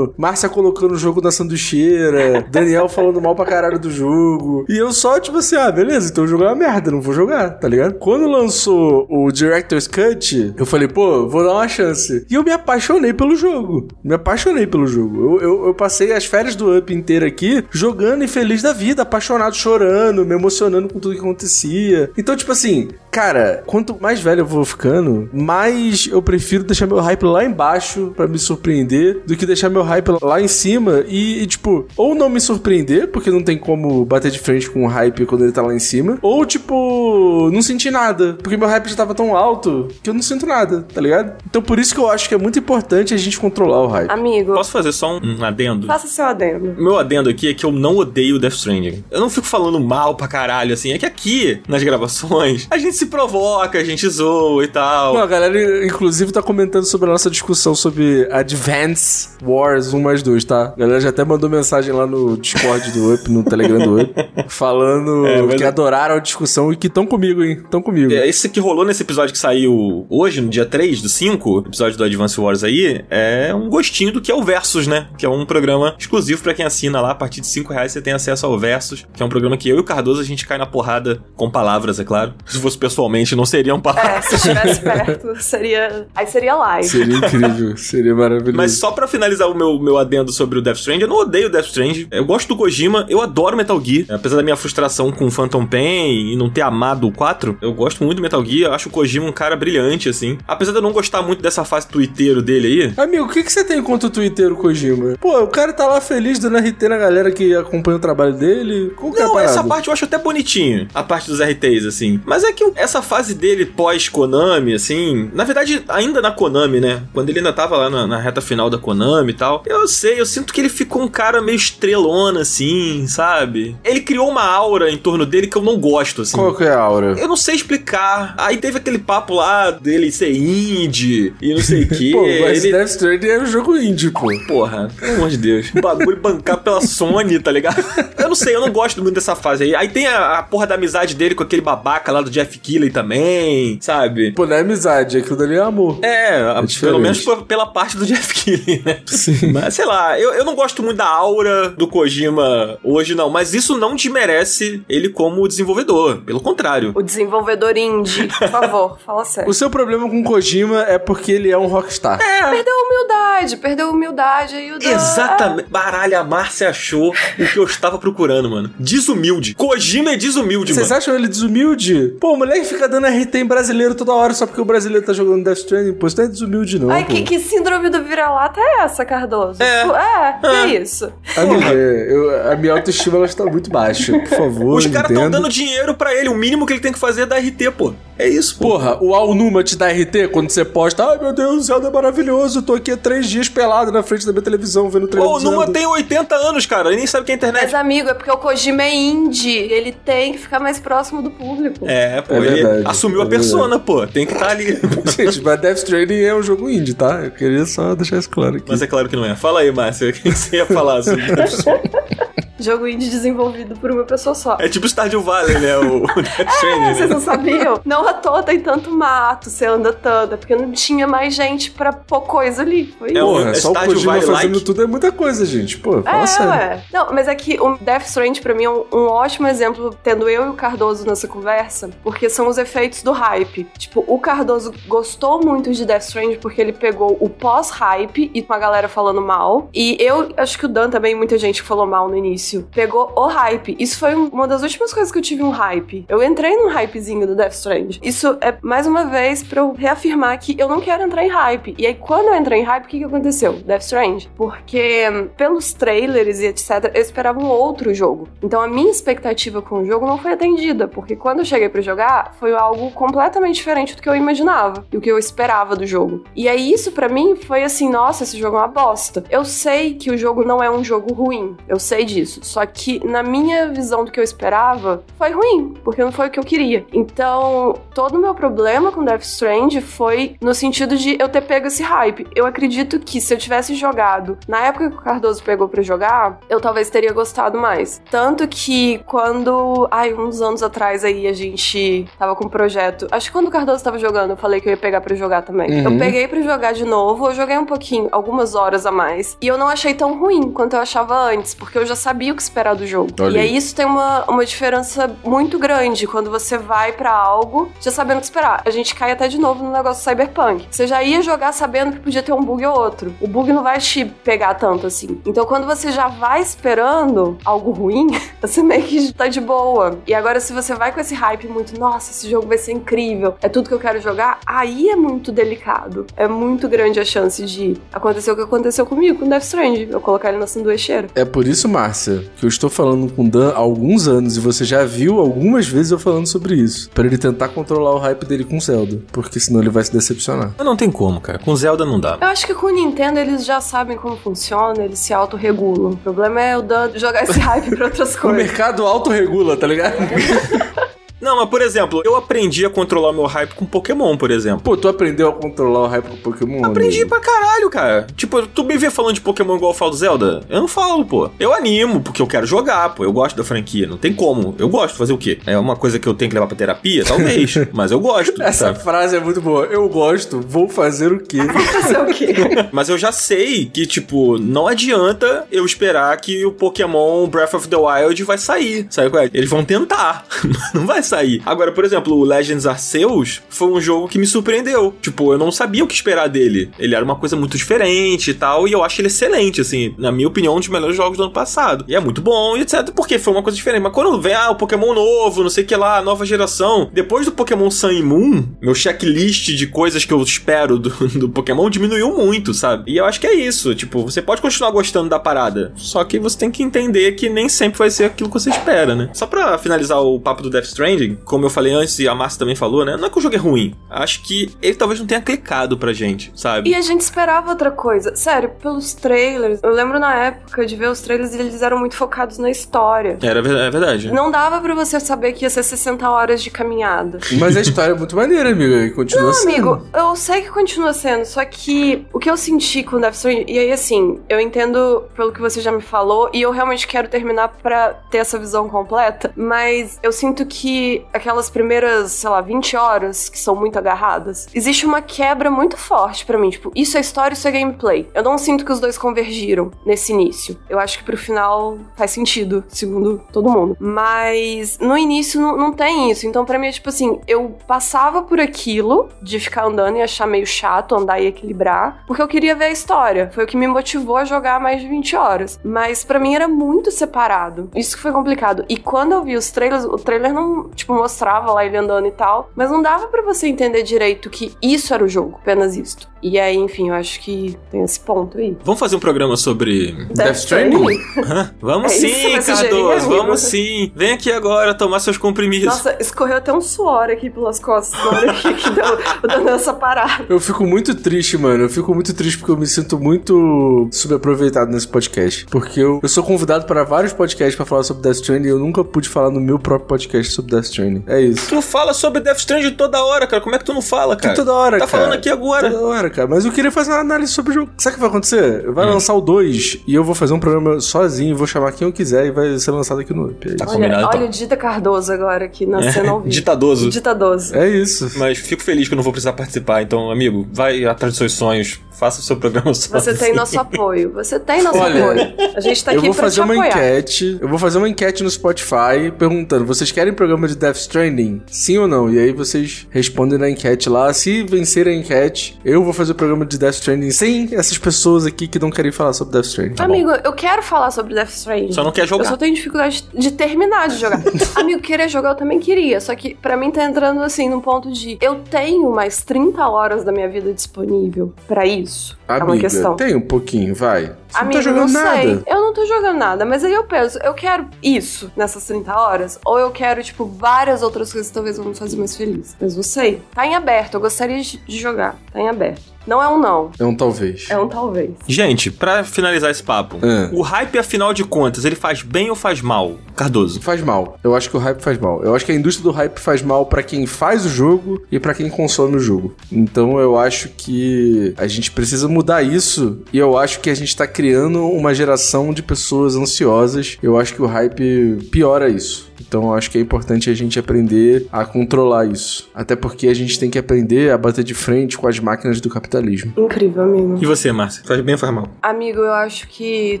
Márcia colocando o jogo na sanduicheira, Daniel falando mal pra caralho do jogo. E eu só, tipo assim, ah, beleza, então o jogo é uma merda, não vou jogar, tá ligado? Quando lançou o Director's Cut, eu falei, pô, vou dar uma chance. E eu me apaixonei pelo jogo. Me apaixonei pelo jogo. Eu, eu, eu passei as férias do Up inteira aqui jogando e feliz da vida, apaixonado, chorando, me emocionando com tudo que acontecia. Então, tipo assim, cara, quanto mais velho eu vou ficando, mais eu prefiro deixar meu hype lá embaixo pra me surpreender do que deixar meu hype lá em cima e, e, tipo, ou não me surpreender, porque não tem como bater de frente com o hype quando ele tá lá em cima, ou, tipo, não sentir nada, porque meu hype já tava tão alto que eu não sinto nada, tá ligado? Então, por isso que eu acho que é muito importante a gente controlar o hype. Amigo, Posso fazer só um, um adendo? faça seu adendo. Meu adendo aqui é que eu não odeio Death Stranding. Eu não fico falando mal pra caralho, assim. É que aqui, nas gravações, a gente se provoca, a gente zoa e tal. Não, a galera, inclusive, tá comentando sobre a nossa discussão sobre Advance Wars 1 mais 2, tá? A galera já até mandou mensagem lá no Discord do Up, no Telegram do Up, falando É, que adoraram a discussão e que estão comigo, hein? Estão comigo. É, Esse que rolou nesse episódio que saiu hoje, no dia 3 do 5, episódio do Advance Wars aí, é um gostinho do que é o Versus, né? Que é um programa exclusivo pra quem assina lá. A partir de 5 reais você tem acesso ao Versus, que é um programa que eu e o Cardoso a gente cai na porrada com palavras, é claro. Se fosse pessoalmente, não seriam palavras. É, se estivesse perto, seria. Aí seria live. Seria incrível, seria maravilhoso. Mas só pra finalizar o meu, meu adendo sobre o Death Stranding, eu não odeio o Death Stranding. Eu gosto do Kojima, eu adoro Metal Gear. Apesar da minha frustração com Phantom Pain e não ter amado o 4, eu gosto muito do Metal Gear. Eu acho o Kojima um cara brilhante, assim. Apesar de eu não gostar muito dessa fase twitteiro dele aí. Amigo, o que, que você tem contra o Twitter, o Kojima? Pô, o cara tá lá feliz dando RT na galera que acompanha o trabalho dele. Qual que é Não, parada? essa parte eu acho até bonitinho, a parte dos RTs, assim. Mas é que essa fase dele pós-Konami, assim. Na verdade, ainda na Konami, né? Quando ele ainda tava lá na, na reta final da Konami e tal. Eu sei, eu sinto que ele ficou um cara meio estrelona, assim, sabe? Ele criou uma aura em torno dele que eu não gosto, assim. Qual que é a aura? Eu não sei explicar. Aí teve aquele papo lá dele ser indie e não sei o quê. Pô, mas ele... Death Stranding é um jogo indie, pô. Porra, pelo amor de Deus. O bagulho bancar pela Sony, tá ligado? Eu não sei, eu não gosto muito dessa fase aí. Aí tem a, a porra da amizade dele com aquele babaca lá do Jeff Keighley também, sabe? Pô, não é amizade, aquilo dali é amor. É, diferente. pelo menos pela parte do Jeff Keighley, né? Sim. Mas, sei lá, eu, eu não gosto muito da aura do Kojima hoje, não. Mas isso não desmerece ele como desenvolvedor. Pelo contrário. O desenvolvedor indie, por favor, fala sério. O seu problema com o Kojima é porque ele é um rockstar. Perdeu a humildade, perdeu a humildade aí o Exatamente. Baralho, a Márcia achou o que eu estava procurando, mano. Desumilde. Kojima é desumilde, Vocês mano. acham ele desumilde? Pô, o moleque fica dando RT em brasileiro toda hora só porque o brasileiro tá jogando Death Stranding. Pô, isso não é desumilde, não. Ai, pô. que, que síndrome do vira-lata é essa, Cardoso? É. Tipo, é, que Ah. é isso? Amiga, eu- a minha autoestima ela está muito baixa. Por favor, Os caras estão dando dinheiro pra ele. O mínimo que ele tem que fazer é dar RT, pô. É isso, pô. Porra, o Alnuma te dá RT quando você posta. Ai meu Deus, Zelda é maravilhoso. Eu tô aqui há três dias pelado na frente da minha televisão vendo o trailer. Ô, o do Numa Zelda. tem 80 anos, cara. Ele nem sabe o que é internet. Mas, amigo, é porque o Kojima é indie. Ele tem que ficar mais próximo do público. É, pô, É ele verdade, assumiu é a persona, pô. Tem que estar ali. Gente, mas Death Stranding é um jogo indie, tá? Eu queria só deixar isso claro aqui. Mas é claro que não é. Fala aí, Márcia. O que você ia falar sobre? Jogo indie desenvolvido por uma pessoa só. É tipo Stardew Valley, né? O, o Death É, Stranding, vocês né? não sabiam? Não à toa tem tanto mato, você anda tanta, porque não tinha mais gente pra pôr coisa ali. Foi É isso. Porra, só o Stardew Kojima Valley fazendo like. tudo é muita coisa, gente. Pô, fala É, sério. ué. Não, mas é que o Death Stranding pra mim é um, um ótimo exemplo, tendo eu e o Cardoso nessa conversa, porque são os efeitos do hype. Tipo, o Cardoso gostou muito de Death Stranding porque ele pegou o pós-hype e com a galera falando mal. E eu acho que o Dan também, muita gente que falou mal no início, pegou o hype. Isso foi um- uma das últimas coisas que eu tive um hype. Eu entrei num hypezinho do Death Stranding. Isso é mais uma vez pra eu reafirmar que eu não quero entrar em hype. E aí, quando eu entrei em hype, o que, que aconteceu? Death Stranding. Porque hum, pelos trailers e etc, eu esperava um outro jogo. Então a minha expectativa com o jogo não foi atendida, porque quando eu cheguei pra jogar, foi algo completamente diferente do que eu imaginava e o que eu esperava do jogo. E aí isso pra mim foi assim, nossa, esse jogo é uma bosta. Eu sei que o jogo não é um jogo ruim, eu sei disso. Só que na minha visão do que eu esperava, foi ruim, porque não foi o que eu queria. Então, todo o meu problema com Death Strand foi no sentido de eu ter pego esse hype. Eu acredito que se eu tivesse jogado na época que o Cardoso pegou pra jogar, eu talvez teria gostado mais. Tanto que quando, ai, uns anos atrás aí a gente tava com um projeto, acho que quando o Cardoso tava jogando, eu falei que eu ia pegar pra jogar também. Uhum. Eu peguei pra jogar de novo, eu joguei um pouquinho, algumas horas a mais, e eu não achei tão ruim quanto eu achava antes, porque eu já sabia o que esperar do jogo. E aí. isso tem uma, uma diferença muito grande quando você vai pra algo já sabendo o que esperar. A gente cai até de novo no negócio cyberpunk. Você já ia jogar sabendo que podia ter um bug ou outro. O bug não vai te pegar tanto assim. Então quando você já vai esperando algo ruim, você meio que tá de boa. E agora se você vai com esse hype muito, nossa, esse jogo vai ser incrível, é tudo que eu quero jogar, aí é muito delicado. É muito grande a chance de acontecer o que aconteceu comigo com Death Stranding. Eu colocar ele na sanduicheira. É por isso, Márcia, que eu estou falando com o Dan há alguns anos e você já viu algumas vezes eu falando sobre isso. Pra ele tentar controlar o hype dele com Zelda. Porque senão ele vai se decepcionar. Mas não tem como, cara. Com Zelda não dá. Eu acho que com o Nintendo eles já sabem como funciona, eles se autorregulam. O problema é o Dan jogar esse hype pra outras O coisas. mercado autorregula, tá ligado? Não, mas por exemplo, eu aprendi a controlar o meu hype com Pokémon, por exemplo. Pô, tu aprendeu a controlar o hype com Pokémon? Aprendi amigo? pra caralho, cara. Tipo, tu me vê falando de Pokémon igual eu falo do Zelda? Eu não falo, pô. Eu animo, porque eu quero jogar, pô. Eu gosto da franquia. Não tem como. Eu gosto. Fazer o quê? É uma coisa que eu tenho que levar pra terapia? Talvez. mas eu gosto. Essa sabe? frase é muito boa. Eu gosto, vou fazer o quê? Fazer o quê? Mas eu já sei que, tipo, não adianta eu esperar que o Pokémon Breath of the Wild vai sair. Sabe qual é? Eles vão tentar. mas não vai sair. Sair. Agora, por exemplo, o Legends Arceus foi um jogo que me surpreendeu. Tipo, eu não sabia o que esperar dele. Ele era uma coisa muito diferente e tal, e eu acho ele excelente, assim, na minha opinião, um dos melhores jogos do ano passado. E é muito bom, e etc, porque foi uma coisa diferente. Mas quando vem, ah, o Pokémon novo, não sei o que lá, nova geração, depois do Pokémon Sun e Moon, meu checklist de coisas que eu espero do, do Pokémon diminuiu muito, sabe? E eu acho que é isso, tipo, você pode continuar gostando da parada, só que você tem que entender que nem sempre vai ser aquilo que você espera, né? Só pra finalizar o papo do Death Stranding, como eu falei antes e a Márcia também falou, né? Não é que o jogo é ruim, acho que ele talvez não tenha clicado pra gente, sabe? E a gente esperava outra coisa. Sério, pelos trailers. Eu lembro na época de ver os trailers e eles eram muito focados na história. Era ver- é verdade. Não dava pra você saber que ia ser 60 horas de caminhada. Mas a história é muito maneira, amiga. E continua Não, sendo. amigo, eu sei que continua sendo, só que o que eu senti com Death Stranding, e aí assim, eu entendo pelo que você já me falou, e eu realmente quero terminar pra ter essa visão completa, mas eu sinto que aquelas primeiras, sei lá, 20 horas que são muito agarradas, existe uma quebra muito forte pra mim, tipo, isso é história, isso é gameplay. Eu não sinto que os dois convergiram nesse início. Eu acho que pro final faz sentido, segundo todo mundo. Mas no início não, não tem isso. Então, pra mim, é tipo assim, eu passava por aquilo de ficar andando e achar meio chato andar e equilibrar, porque eu queria ver a história. Foi o que me motivou a jogar mais de 20 horas. Mas pra mim era muito separado. Isso que foi complicado. E quando eu vi os trailers, o trailer não, tipo, mostrava lá ele andando e tal, mas não dava pra você entender direito que isso era o jogo, apenas isto. E aí, enfim, eu acho que tem esse ponto aí. Vamos fazer um programa sobre. Death Stranding? Hã? Vamos É sim, Cardoso, vamos sim. Vem aqui agora tomar seus comprimidos. Nossa, escorreu até um suor aqui pelas costas na hora que, que deu, dando essa parada. Eu fico muito triste, mano. Eu fico muito triste porque eu me sinto muito subaproveitado nesse podcast. Porque eu, eu sou convidado para vários podcasts pra falar sobre Death Stranding e eu nunca pude falar no meu próprio podcast sobre Death Stranding. É isso. Tu fala sobre Death Stranding toda hora, cara. Como é que tu não fala, cara? toda hora, Tá cara. falando aqui agora. Toda hora, cara. Mas eu queria fazer uma análise sobre o jogo. Sabe o que vai acontecer? Vai lançar o 2 e eu vou fazer um programa sozinho, vou chamar quem eu quiser e vai ser lançado aqui no up. É Tá combinado, Olha, então. olha o Dita Cardoso agora aqui na cena ao vivo. Ditadoso. Ditadoso. É isso. Mas fico feliz que eu não vou precisar participar. Então, amigo, vai atrás dos seus sonhos. Faça o seu programa sozinho. Você tem nosso apoio. Você tem nosso Olha, apoio. A gente tá eu aqui vou pra fazer te uma apoiar. enquete. Eu vou fazer uma enquete no Spotify perguntando: vocês querem programa de Death Stranding? Sim ou não? E aí vocês respondem na enquete lá. Se vencer a enquete, eu vou fazer o programa de Death Stranding sem essas pessoas aqui que não querem falar sobre Death Stranding. Amigo, eu quero falar sobre Death Stranding. Só não quer jogar. Eu só tenho dificuldade de terminar de jogar. Amigo, querer jogar eu também queria. Só que pra mim tá entrando assim num ponto de eu tenho mais 30 horas da minha vida disponível pra isso. É uma Amiga, questão. tem um pouquinho, vai. Você Amigo, não tá jogando não nada. sei. Eu não tô jogando nada, mas aí eu penso, eu quero isso nessas 30 horas, ou eu quero, tipo, várias outras coisas que talvez vão me fazer mais feliz. Mas não sei. Tá em aberto, eu gostaria de jogar. Tá em aberto. Não é um não, É um talvez. é um talvez. Gente, pra finalizar esse papo, Ah. o hype, afinal de contas, ele faz bem ou faz mal? Cardoso. Faz mal. Eu acho que o hype faz mal. Eu acho que a indústria do hype faz mal pra quem faz o jogo e pra quem consome o jogo. Então eu acho que a gente precisa mudar isso e eu acho que a gente tá criando uma geração de pessoas ansiosas. Eu acho que o hype piora isso. Então eu acho que é importante a gente aprender a controlar isso. Até porque a gente tem que aprender a bater de frente com as máquinas do capitalismo. Incrível, amigo. E você, Márcia? Faz bem ou faz mal? Amigo, eu acho que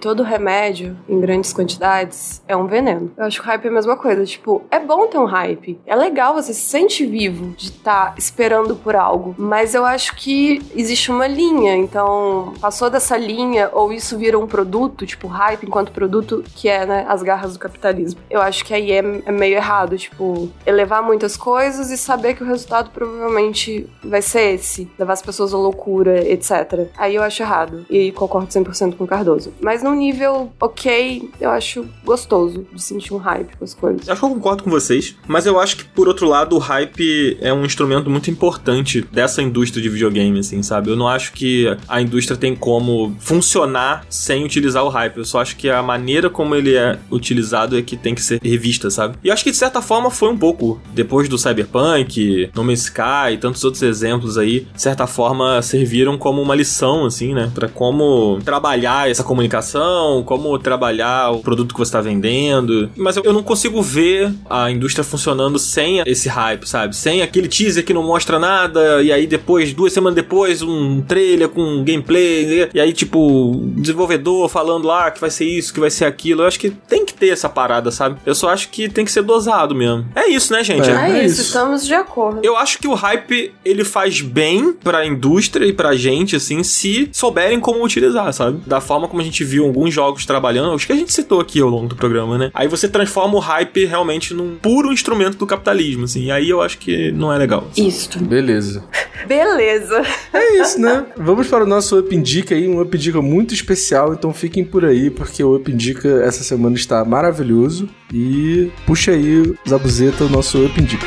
todo remédio, em grandes quantidades, é um veneno. Eu acho que o hype é a mesma coisa. Tipo, é bom ter um hype. É legal, você se sente vivo de estar esperando por algo. Mas eu acho que existe uma linha. Então, passou dessa linha, ou isso vira um produto, tipo, hype enquanto produto, que é, né, as garras do capitalismo. Eu acho que aí é, é meio errado. Tipo, elevar muitas coisas e saber que o resultado provavelmente vai ser esse. Levar as pessoas à loucura, etc. Aí eu acho errado. E concordo 100% com o Cardoso. Mas num nível ok, eu acho gostoso de sentir um hype com as coisas. Acho que eu concordo com vocês, mas eu acho que, por outro lado, o hype é um instrumento muito importante dessa indústria de videogame, assim, sabe? Eu não acho que a indústria tem como funcionar sem utilizar o hype. Eu só acho que a maneira como ele é utilizado é que tem que ser revista, sabe? E eu acho que, de certa forma, foi um pouco. Depois do Cyberpunk, No Man's Sky e tantos outros exemplos aí, de certa forma, serviram como uma lição, assim, né? Pra como trabalhar essa comunicação, como trabalhar o produto que você tá vendendo. Mas eu, eu não consigo ver a indústria funcionando sem esse hype, sabe? Sem aquele teaser que não mostra nada, e aí depois, duas semanas depois, um trailer com gameplay, e aí, tipo, desenvolvedor falando lá que vai ser isso, que vai ser aquilo. Eu acho que tem que ter essa parada, sabe? Eu só acho que tem que ser dosado mesmo. É isso, né, gente? É. É, é isso, isso. estamos de acordo. Eu acho que o hype ele faz bem pra indústria e pra gente, assim, se souberem como utilizar, sabe? Da forma como a gente viu alguns jogos trabalhando, acho que a gente citou aqui ao longo do programa, né? Aí você transforma o hype realmente num puro instrumento do capitalismo, assim. E aí eu acho que não é legal. Isto. Beleza. Beleza. É isso, né? Vamos para o nosso Up Indica aí, um Up Indica muito especial, então fiquem por aí, porque o Up Indica essa semana está maravilhoso. E puxa aí, Zabuzeta, o nosso Up Indica.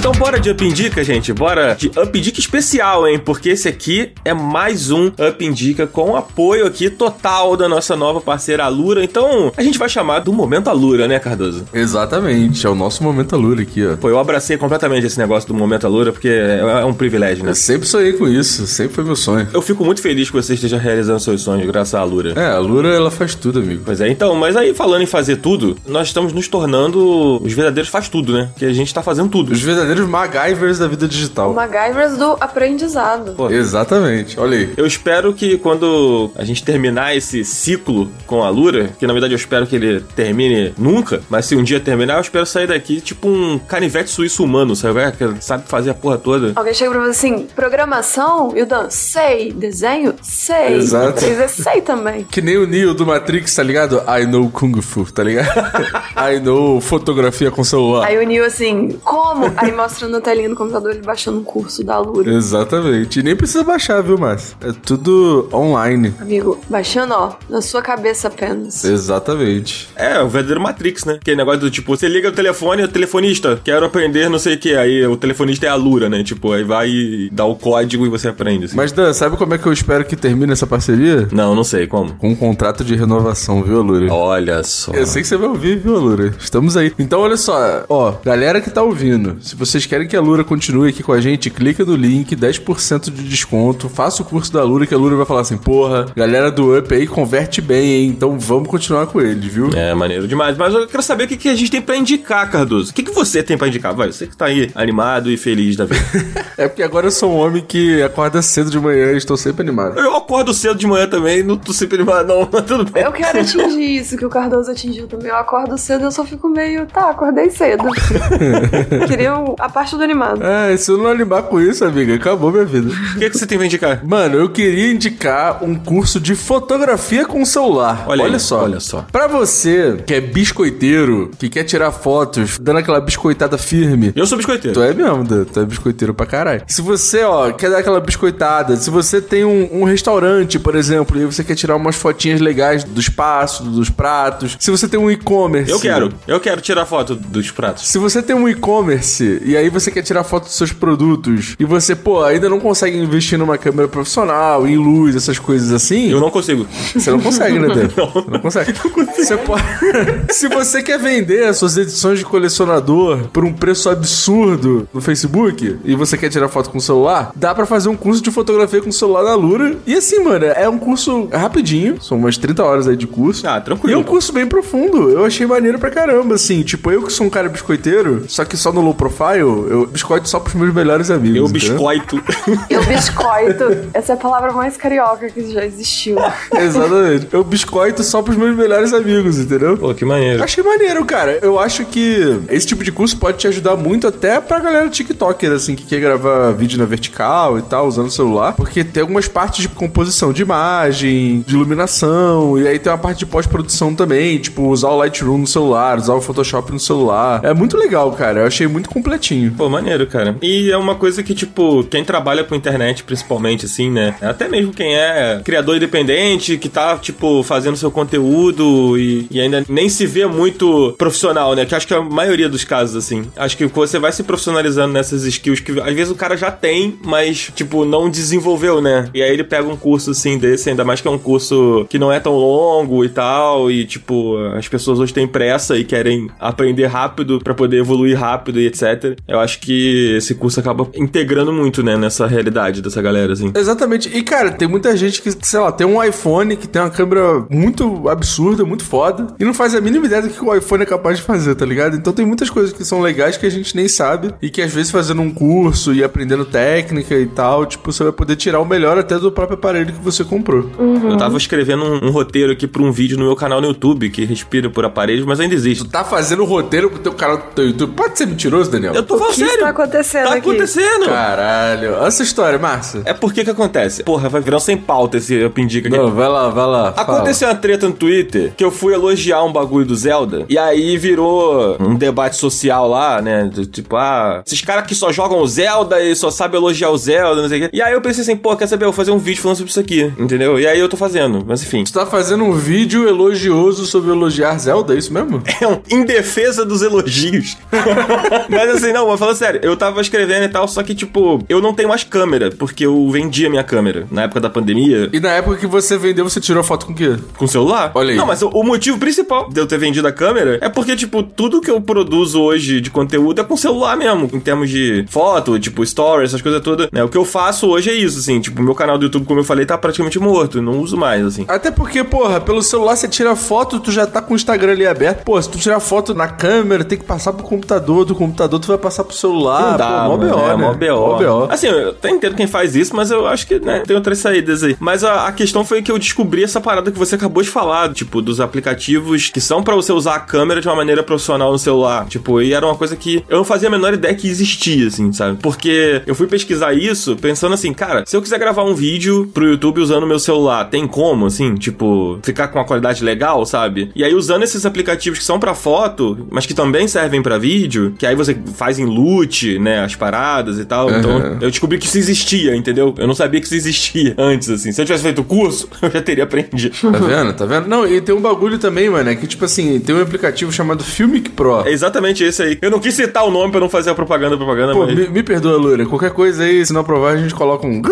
Então bora de Up Indica, gente. Bora de Up Indica especial, hein? Porque esse aqui é mais um Up Indica com apoio aqui total da nossa nova parceira Alura. Então a gente vai chamar do Momento Alura, né, Cardoso? Exatamente, é o nosso momento Alura aqui, ó. Pô, eu abracei completamente esse negócio do Momento Alura porque é é um privilégio, né? Eu sempre sonhei com isso, sempre foi meu sonho. Eu fico muito feliz que você esteja realizando seus sonhos graças à Alura. É, a Lura ela faz tudo, amigo. Pois é, então, mas aí falando em fazer tudo, nós estamos nos tornando os verdadeiros faz tudo, né? Que a gente tá fazendo tudo. Os verdadeiros MacGyvers da vida digital. MacGyvers do aprendizado. Pô, Exatamente, olha aí. Eu espero que quando a gente terminar esse ciclo com a Lura, que na verdade eu espero que ele termine nunca, mas se um dia terminar, eu espero sair daqui tipo um canivete suíço humano, sabe? É, Que sabe fazer a porra toda. Alguém chega pra você assim, programação? E o Dan, sei. Desenho? Sei. Exato. Dizer, sei também. Que nem o Neo do Matrix, tá ligado? I know Kung Fu, tá ligado? I know fotografia com celular. Aí o Neil assim, como? Aí mostrando a telinha no computador, ele baixando um curso da Alura. Exatamente. E nem precisa baixar, viu, Márcio? É tudo online. Amigo, baixando, ó, na sua cabeça apenas. Exatamente. É, o verdadeiro Matrix, né? Aquele negócio do tipo, você liga o telefone, o telefonista, quero aprender não sei o que. Aí o telefonista é a Lura, né? Tipo, aí vai e dá o código e você aprende. assim. Mas, Dan, sabe como é que eu espero que termine essa parceria? Não, não sei como. Com um contrato de renovação, viu, Alura? Olha só. Eu sei que você vai ouvir, viu, Alura? Estamos aí. Então, olha só. Ó, galera que tá ouvindo, se vocês querem que a Lura continue aqui com a gente, clica no link, 10% de desconto, faça o curso da Lura, que a Lura vai falar assim, porra, galera do Up aí converte bem, hein? Então vamos continuar com eles, viu? É, maneiro demais. Mas eu quero saber o que, que a gente tem pra indicar, Cardoso. O que, que você tem pra indicar? Vai, você que tá aí animado e feliz da vida. É porque agora eu sou um homem que acorda cedo de manhã e estou sempre animado. eu acordo cedo de manhã também, não tô sempre animado, não, mas tudo bem. Eu quero atingir isso que o Cardoso atingiu também. Eu acordo cedo, eu só fico meio, tá, acordei cedo. Queria o- a parte do animado. É, se eu não animar com isso, amiga, acabou minha vida. O que, que você tem pra indicar? Mano, eu queria indicar um curso de fotografia com celular. Olha Olha, aí, só. olha só. Pra você que é biscoiteiro, que quer tirar fotos, dando aquela biscoitada firme. Eu sou biscoiteiro. Tu é mesmo, Dan. Tu é biscoiteiro pra caralho. Se você, ó, quer dar aquela biscoitada, se você tem um, um restaurante, por exemplo, e você quer tirar umas fotinhas legais do espaço, dos pratos. Se você tem um e-commerce. Eu quero, eu quero tirar foto dos pratos. Se você tem um e-commerce e aí você quer tirar foto dos seus produtos e você, pô, ainda não consegue investir numa câmera profissional, em luz, essas coisas assim, Eu não consigo. você não consegue, né, Dan? Você não consegue. Você pode... Se você quer vender as suas edições de colecionador por um preço absurdo no Facebook e você quer tirar foto com o celular, dá pra fazer um curso de fotografia com o celular na Lura. E assim, mano, é um curso rapidinho, são umas 30 horas aí de curso. Ah, E é tranquilo. um curso bem profundo. Eu achei maneiro pra caramba, assim. Tipo, eu que sou um cara biscoiteiro, só que só no low profile, eu biscoito só pros meus melhores amigos. Eu entendeu? biscoito. Eu biscoito. Essa é a palavra mais carioca que já existiu. Exatamente. Eu biscoito só pros meus melhores amigos, entendeu? Pô, que maneiro. Achei maneiro, cara. Eu acho que esse tipo de curso pode te ajudar muito até pra galera TikToker, assim, que quer gravar vídeo na vertical e tal, usando o celular. Porque tem algumas partes de composição de imagem, de iluminação, e aí tem uma parte de pós-produção também, tipo, usar o Lightroom no celular, usar o Photoshop no celular. É muito legal, cara. Eu achei muito completinho. Bonitinho. Pô, maneiro, cara. E é uma coisa que, tipo, quem trabalha com internet, principalmente, assim, né? Até mesmo quem é criador independente, que tá, tipo, fazendo seu conteúdo e, e ainda nem se vê muito profissional, né? Que acho que é a maioria dos casos, assim. Acho que você vai se profissionalizando nessas skills que às vezes o cara já tem, mas, tipo, não desenvolveu, né? E aí ele pega um curso, assim, desse, ainda mais que é um curso que não é tão longo e tal, e, tipo, as pessoas hoje têm pressa e querem aprender rápido para poder evoluir rápido e etc. Eu acho que esse curso acaba integrando muito, né, nessa realidade dessa galera, assim. Exatamente. E, cara, tem muita gente que, sei lá, tem um iPhone que tem uma câmera muito absurda, muito foda, e não faz a mínima ideia do que o iPhone é capaz de fazer, tá ligado? Então tem muitas coisas que são legais que a gente nem sabe e que às vezes fazendo um curso e aprendendo técnica e tal, tipo, você vai poder tirar o melhor até do próprio aparelho que você comprou. Eu tava escrevendo um, um roteiro aqui pra um vídeo no meu canal no YouTube que respira por aparelhos, mas ainda existe. Tu tá fazendo roteiro pro teu canal do teu YouTube. Pode ser mentiroso, Daniel? Eu tô falando O que sério. está acontecendo Tá aqui? acontecendo. Caralho. Olha essa história, Márcia. É porque que acontece? Porra, vai virar um sem pauta esse eu pindica aqui. Não, vai lá, vai lá. fala. Aconteceu uma treta no Twitter que eu fui elogiar um bagulho do Zelda e aí virou um debate social lá, né? do tipo, ah, esses caras que só jogam o Zelda e só sabem elogiar o Zelda, não sei o quê. E aí eu pensei assim, pô, quer saber? Eu vou fazer um vídeo falando sobre isso aqui, entendeu? E aí eu tô fazendo, mas enfim. Tu tá fazendo um vídeo elogioso sobre elogiar Zelda, é isso mesmo? É um em defesa dos elogios. mas assim, não, mas falando sério, eu tava escrevendo e tal, só que tipo, eu não tenho mais câmera, porque eu vendi a minha câmera na época da pandemia. E na época que você vendeu, você tirou foto com o quê? Com celular? Olha aí. Não, mas o, o motivo principal de eu ter vendido a câmera é porque, tipo, tudo que eu produzo hoje de conteúdo é com celular mesmo. Em termos de foto, tipo, stories, essas coisas todas. Né? O que eu faço hoje é isso, assim. Tipo, meu canal do YouTube, como eu falei, tá praticamente morto. Não uso mais, assim. Até porque, porra, pelo celular você tira foto, tu já tá com o Instagram ali aberto. Pô, se tu tirar foto na câmera, tem que passar pro computador, do computador tu vai passar pro celular. Não dá, pô, mó BO, é, né? mó BO. Mó BO. Assim, eu até entendo quem faz isso, mas eu acho que, né, tem outras saídas aí. Mas a, a questão foi que eu descobri essa parada que você acabou de falar, tipo, dos aplicativos que são pra você usar a câmera de uma maneira profissional no celular. Tipo, e era uma coisa que eu não fazia a menor ideia que existia, assim, sabe? Porque eu fui pesquisar isso pensando assim, cara, se eu quiser gravar um vídeo pro YouTube usando o meu celular, tem como, assim, tipo, ficar com uma qualidade legal, sabe? E aí usando esses aplicativos que são pra foto, mas que também servem pra vídeo, que aí você faz em loot, né, as paradas e tal. Então, Uhum. eu descobri que isso existia, entendeu? Eu não sabia que isso existia antes, assim. Se eu tivesse feito o curso, eu já teria aprendido. Tá vendo? Tá vendo? Não, e tem um bagulho também, mano, é que tipo assim, tem um aplicativo chamado Filmic Pro. É exatamente esse aí. Eu não quis citar o nome pra não fazer a propaganda, propaganda, Pô, mas... me, me perdoa, Loura. Qualquer coisa aí, se não aprovar, a gente coloca um.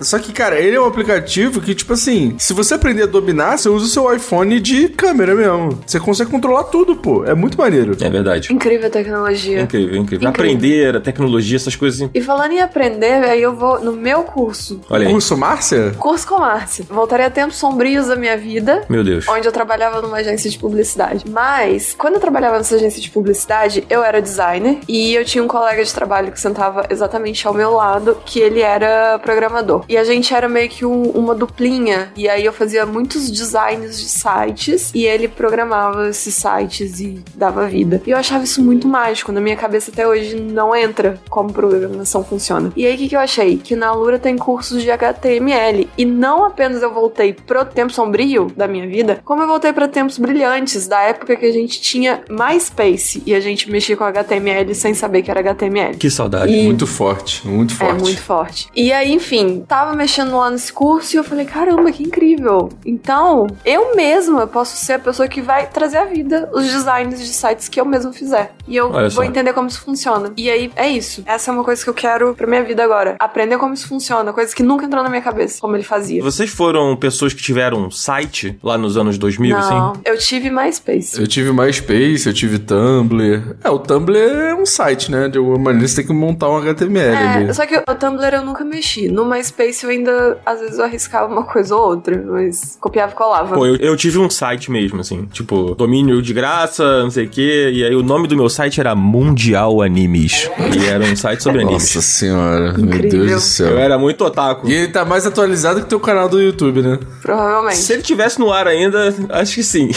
Só que, cara, ele é um aplicativo que, tipo assim, se você aprender a dominar, você usa o seu iPhone de câmera mesmo. Você consegue controlar tudo, pô. É muito maneiro. É verdade. Incrível a tecnologia. Incrível, incrível. Incrível. Aprender, a tecnologia, essas coisas assim. E falando em aprender, aí eu vou no meu curso. Olha aí. Curso Márcia? Curso com Márcia. Voltaria a tempos sombrios da minha vida. Meu Deus. Onde eu trabalhava numa agência de publicidade. Mas, quando eu trabalhava nessa agência de publicidade, eu era designer e eu tinha um colega de trabalho que sentava exatamente ao meu lado, que ele era programador. E a gente era meio que um- uma duplinha. E aí eu fazia muitos designs de sites e ele programava esses sites e dava vida. E eu achava isso muito mágico. Na minha cabeça até hoje não entra como programação funciona. E aí o que, que eu achei? Que na Lura tem cursos de HTML. E não apenas eu voltei pro tempo sombrio da minha vida, como eu voltei pra tempos brilhantes, da época que a gente tinha MySpace e a gente mexia com HTML sem saber que era HTML. Que saudade. E- Muito forte, muito forte. É muito forte. E aí, enfim, tava mexendo lá nesse curso e eu falei, caramba, que incrível. Então, eu mesma posso ser a pessoa que vai trazer à vida os designs de sites que eu mesma fizer. E eu Olha só. vou entender como isso funciona. E aí, é isso. Essa é uma coisa que eu quero pra minha vida agora. Aprender como isso funciona. Coisas que nunca entrou na minha cabeça, como ele fazia. Vocês foram pessoas que tiveram um site lá nos anos 2000, Não, assim? eu tive MySpace. Eu tive MySpace, eu tive Tumblr. É, o Tumblr é um site, né? De alguma maneira você tem que montar um HTML É, ali. só que o Tumblr eu nunca mexi. No MySpace eu ainda, às vezes, eu arriscava uma coisa ou outra, mas copiava e colava. Pô, eu, eu tive um site mesmo, assim. Tipo, domínio de graça, não sei o quê. E aí o nome do meu site era Mundial Animes. E era um site sobre animes. Nossa senhora, meu Incrível. Deus do Eu céu. era muito otaku. E ele tá mais atualizado que teu canal do YouTube, né? Provavelmente. Se ele tivesse no ar ainda, acho que sim.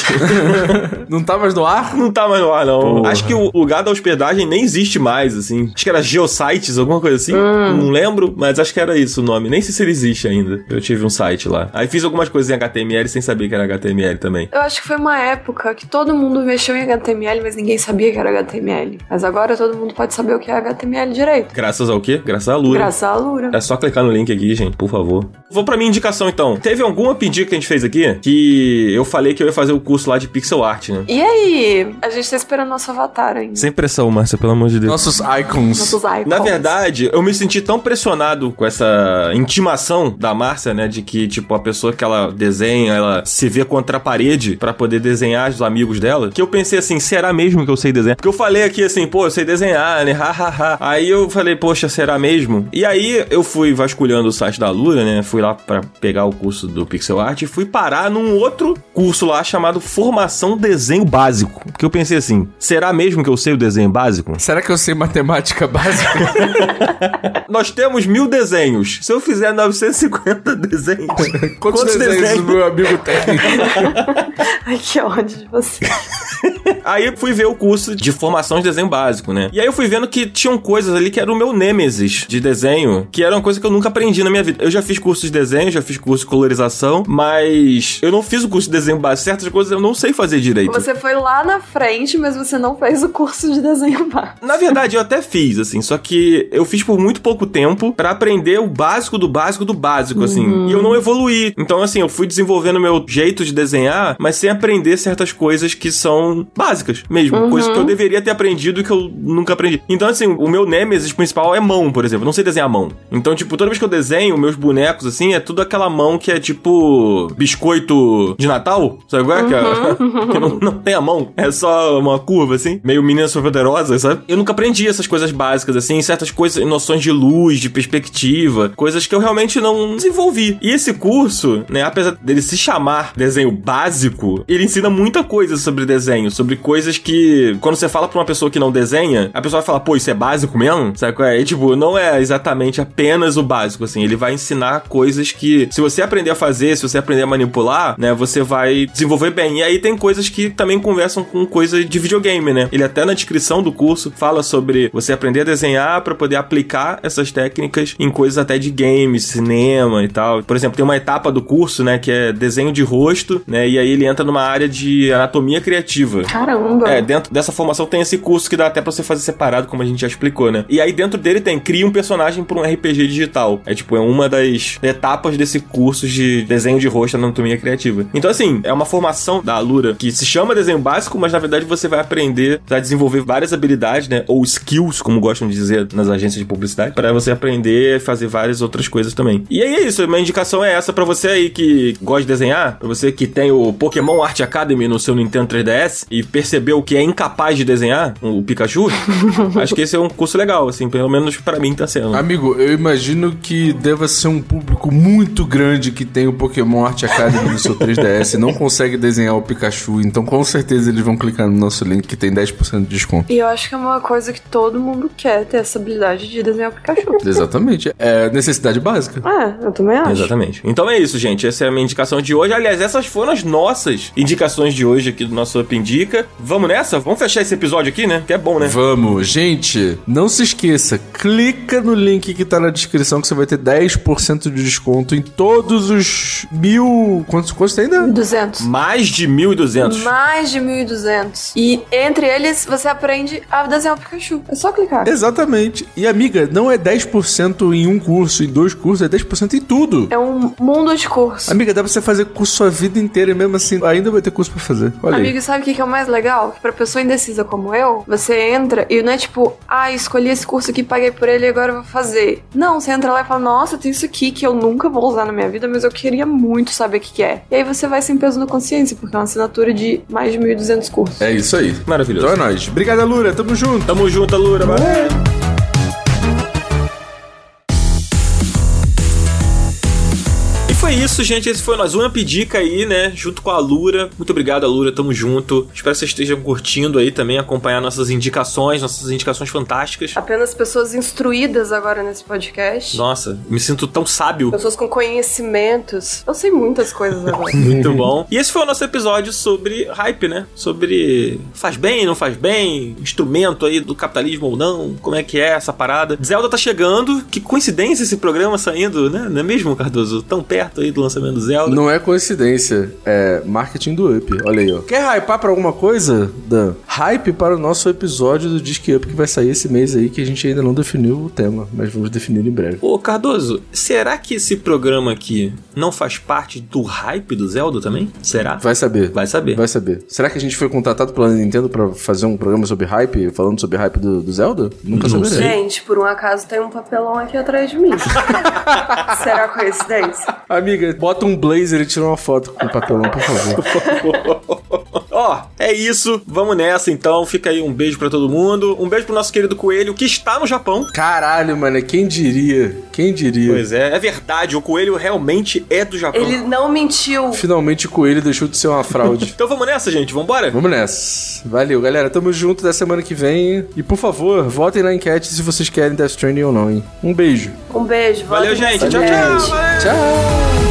Não tá mais no ar? Não tá mais no ar, não. Porra. Acho que o lugar da hospedagem nem existe mais, assim. Acho que era Geosites, alguma coisa assim. Não lembro, mas acho que era isso o nome. Nem sei se ele existe ainda. Eu tive um site lá. Aí fiz algumas coisas em HTML sem saber que era HTML também. Eu acho que foi uma época que todo mundo mexeu em HTML, mas ninguém sabia que era HTML. Mas agora todo mundo pode saber o que é HTML direito. Graças ao quê? Graças à Lura. Graças à Lura. É só clicar no link aqui, gente, por favor. Vou pra minha indicação então. Teve alguma pedida que a gente fez aqui que eu falei que eu ia fazer o curso lá de pixel art, né? E aí? A gente tá esperando nosso avatar ainda. Sem pressão, Márcia, pelo amor de Deus. Nossos icons. Nossos icons. Na verdade, eu me senti tão pressionado com essa intimação da Márcia, né? De que, tipo, a pessoa que ela desenha, ela se vê contra a parede pra poder desenhar os amigos dela, que eu pensei assim, será mesmo que eu sei desenhar? Porque eu falei aqui assim, pô, eu sei desenhar, né? Ha, ha, ha. Aí eu falei, poxa, será mesmo? E aí eu fui vasculhando o site da Lura, né? Fui lá pra pegar o curso do Pixel Art e fui parar num outro curso lá chamado Formação Desenho Básico. Porque eu pensei assim, será mesmo que eu sei o desenho básico? Será que eu sei matemática básica? Nós temos mil desenhos. Se eu fizer 950 desenhos, Quantos, desenhos, o meu amigo tem? Ai, que ódio de você. Aí eu fui ver o curso de formação de desenho básico, né? E aí eu fui vendo que tinham coisas ali que eram o meu nêmesis de desenho, que era uma coisa que eu nunca aprendi na minha vida. Eu já fiz curso de desenho, já fiz curso de colorização, mas eu não fiz o curso de desenho básico. Certas coisas eu não sei fazer direito. Você foi lá na frente, mas você não fez o curso de desenho básico. Na verdade, eu até fiz, assim, só que eu fiz por muito pouco tempo pra aprender o básico do básico do básico, assim. E eu não evoluí. Então, assim, eu fui desenvolvendo meu jeito de desenhar, mas sem aprender certas coisas que são básicas mesmo. Coisas que eu deveria ter aprendido e que eu nunca aprendi. Então, assim, o meu nêmesis principal é mão, por exemplo. Eu não sei desenhar mão. Então, tipo, toda vez que eu desenho meus bonecos, assim, é tudo aquela mão que é tipo biscoito de Natal. Sabe qual é? Que, é- que não, não tem a mão. É só uma curva, assim. Meio menina poderosa, sabe? Eu nunca aprendi essas coisas básicas, assim. Certas coisas, noções de luz, de perspectiva. Coisas que eu realmente não desenvolvi. E esse curso, né, apesar dele se chamar desenho básico, ele ensina muita coisa sobre desenho. Sobre coisas que, quando você fala pra uma pessoa que não desenha, a pessoa vai falar, pô, isso é básico mesmo? Sabe qual é? E, tipo, não é exatamente apenas o básico, assim. Ele vai ensinar coisas que, se você aprender a fazer, se você aprender a manipular, né, você vai desenvolver bem. E aí tem coisas que também conversam com coisa de videogame, né? Ele até na descrição do curso fala sobre você aprender a desenhar pra poder aplicar essas técnicas em coisas até de games, cinema e tal. Por exemplo, tem uma etapa do curso, né, que é desenho de rosto, né? E aí ele entra numa área de anatomia criativa. Caramba. É, dentro dessa formação tem esse curso que dá até pra você fazer separado, como a gente já explicou, né? E aí dentro dele tem cria um personagem pra um RPG digital. É tipo, é uma das etapas desse curso de desenho de rosto anatomia criativa. Então assim, é uma formação da Alura que se chama desenho básico, mas na verdade você vai aprender a desenvolver várias habilidades, né? Ou skills, como gostam de dizer nas agências de publicidade, para você aprender a fazer várias outras coisas também. E aí é isso, minha indicação é essa pra você aí que gosta de desenhar, pra você que tem o Pokémon Art Academy no seu Nintendo 3DS e percebeu que é incapaz de desenhar o Pikachu, acho que esse é um curso legal, assim, pelo menos pra mim tá sendo. Amigo, eu imagino que deva ser um público muito grande que tem o Pokémon Art Academy no seu 3DS e não consegue desenhar o Pikachu, então com certeza eles vão clicar no nosso link que tem 10% de desconto. E eu acho que é uma coisa que todo mundo quer ter essa habilidade de desenhar o Pikachu. Exatamente. É necessidade básica. É, eu também acho. Exatamente. Então é isso, gente. Essa é a minha indicação de hoje. Aliás, essas foram as nossas indicações de hoje aqui do nosso Up Indica. Vamos nessa? Vamos fechar esse episódio aqui, né? Que é bom, né? Vamos, gente, não se esqueça, clica no link que tá na descrição que você vai ter 10% de desconto em todos os mil. Quantos, quantos tem ainda? 200. Mais de 1.200. Mais de 1.200. E entre eles, você aprende a desenhar o Pikachu. É só clicar. Exatamente. E amiga, não é 10% em um curso, em dois cursos, é 10% em tudo. É um mundo de curso. Amiga, dá pra você fazer curso a vida inteira e mesmo assim ainda vai ter curso pra fazer. Olha Amigo, aí. sabe o que que é o mais legal? Que pra pessoa indecisa como eu, você entra e não é tipo, ah, escolhi esse curso aqui, paguei por ele e agora eu vou fazer. Não, você entra lá e fala, nossa, tem isso aqui que eu nunca vou usar na minha vida, mas eu queria muito saber o que, que é. E aí você vai sem peso na consciência, porque é uma assinatura de mais de 1.200 cursos. É isso aí. Maravilhoso. Então é nóis. Obrigada, Lura. Tamo junto. Tamo junto, Lura. Valeu. Foi isso, gente. Esse foi o nosso uma pedica aí, né? Junto com a Lura. Muito obrigado, Lura. Tamo junto. Espero que vocês estejam curtindo aí também, acompanhar nossas indicações, nossas indicações fantásticas. Apenas pessoas instruídas agora nesse podcast. Nossa, me sinto tão sábio. Pessoas com conhecimentos. Eu sei muitas coisas agora. Muito bom. E esse foi o nosso episódio sobre hype, né? Sobre faz bem, não faz bem, instrumento aí do capitalismo ou não, como é que é essa parada. Zelda tá chegando, que coincidência esse programa saindo, né? Não é mesmo, Cardoso? Tão perto. Perto aí do lançamento do Zelda. Não é coincidência, é marketing do Up. Olha aí, ó. Quer hypar pra alguma coisa, Dan? Hype para o nosso episódio do Disque Up que vai sair esse mês aí, que a gente ainda não definiu o tema, mas vamos definir em breve. Ô, Cardoso, será que esse programa aqui não faz parte do hype do Zelda também? Será? Vai saber. Vai saber. Vai saber. Será que a gente foi contratado pela Nintendo pra fazer um programa sobre hype, falando sobre hype do, do Zelda? Nunca Não saberei. Gente, por um acaso tem um papelão aqui atrás de mim. Será coincidência? Amiga, bota um blazer e tira uma foto com o papelão, por favor. Ó, é isso. Vamos nessa então. Fica aí um beijo pra todo mundo. Um beijo pro nosso querido Coelho, que está no Japão. Caralho, mano, quem diria? Quem diria? Pois é, é verdade. O Coelho realmente é do Japão. Ele não mentiu. Finalmente o coelho deixou de ser uma fraude. Então vamos nessa, gente. Vambora? Vamos nessa. Valeu, galera. Tamo junto da semana que vem. E por favor, votem na enquete se vocês querem Death Stranding ou não, hein? Um beijo. Um beijo. Valeu, gente. Tchau, tchau. Valeu. Tchau.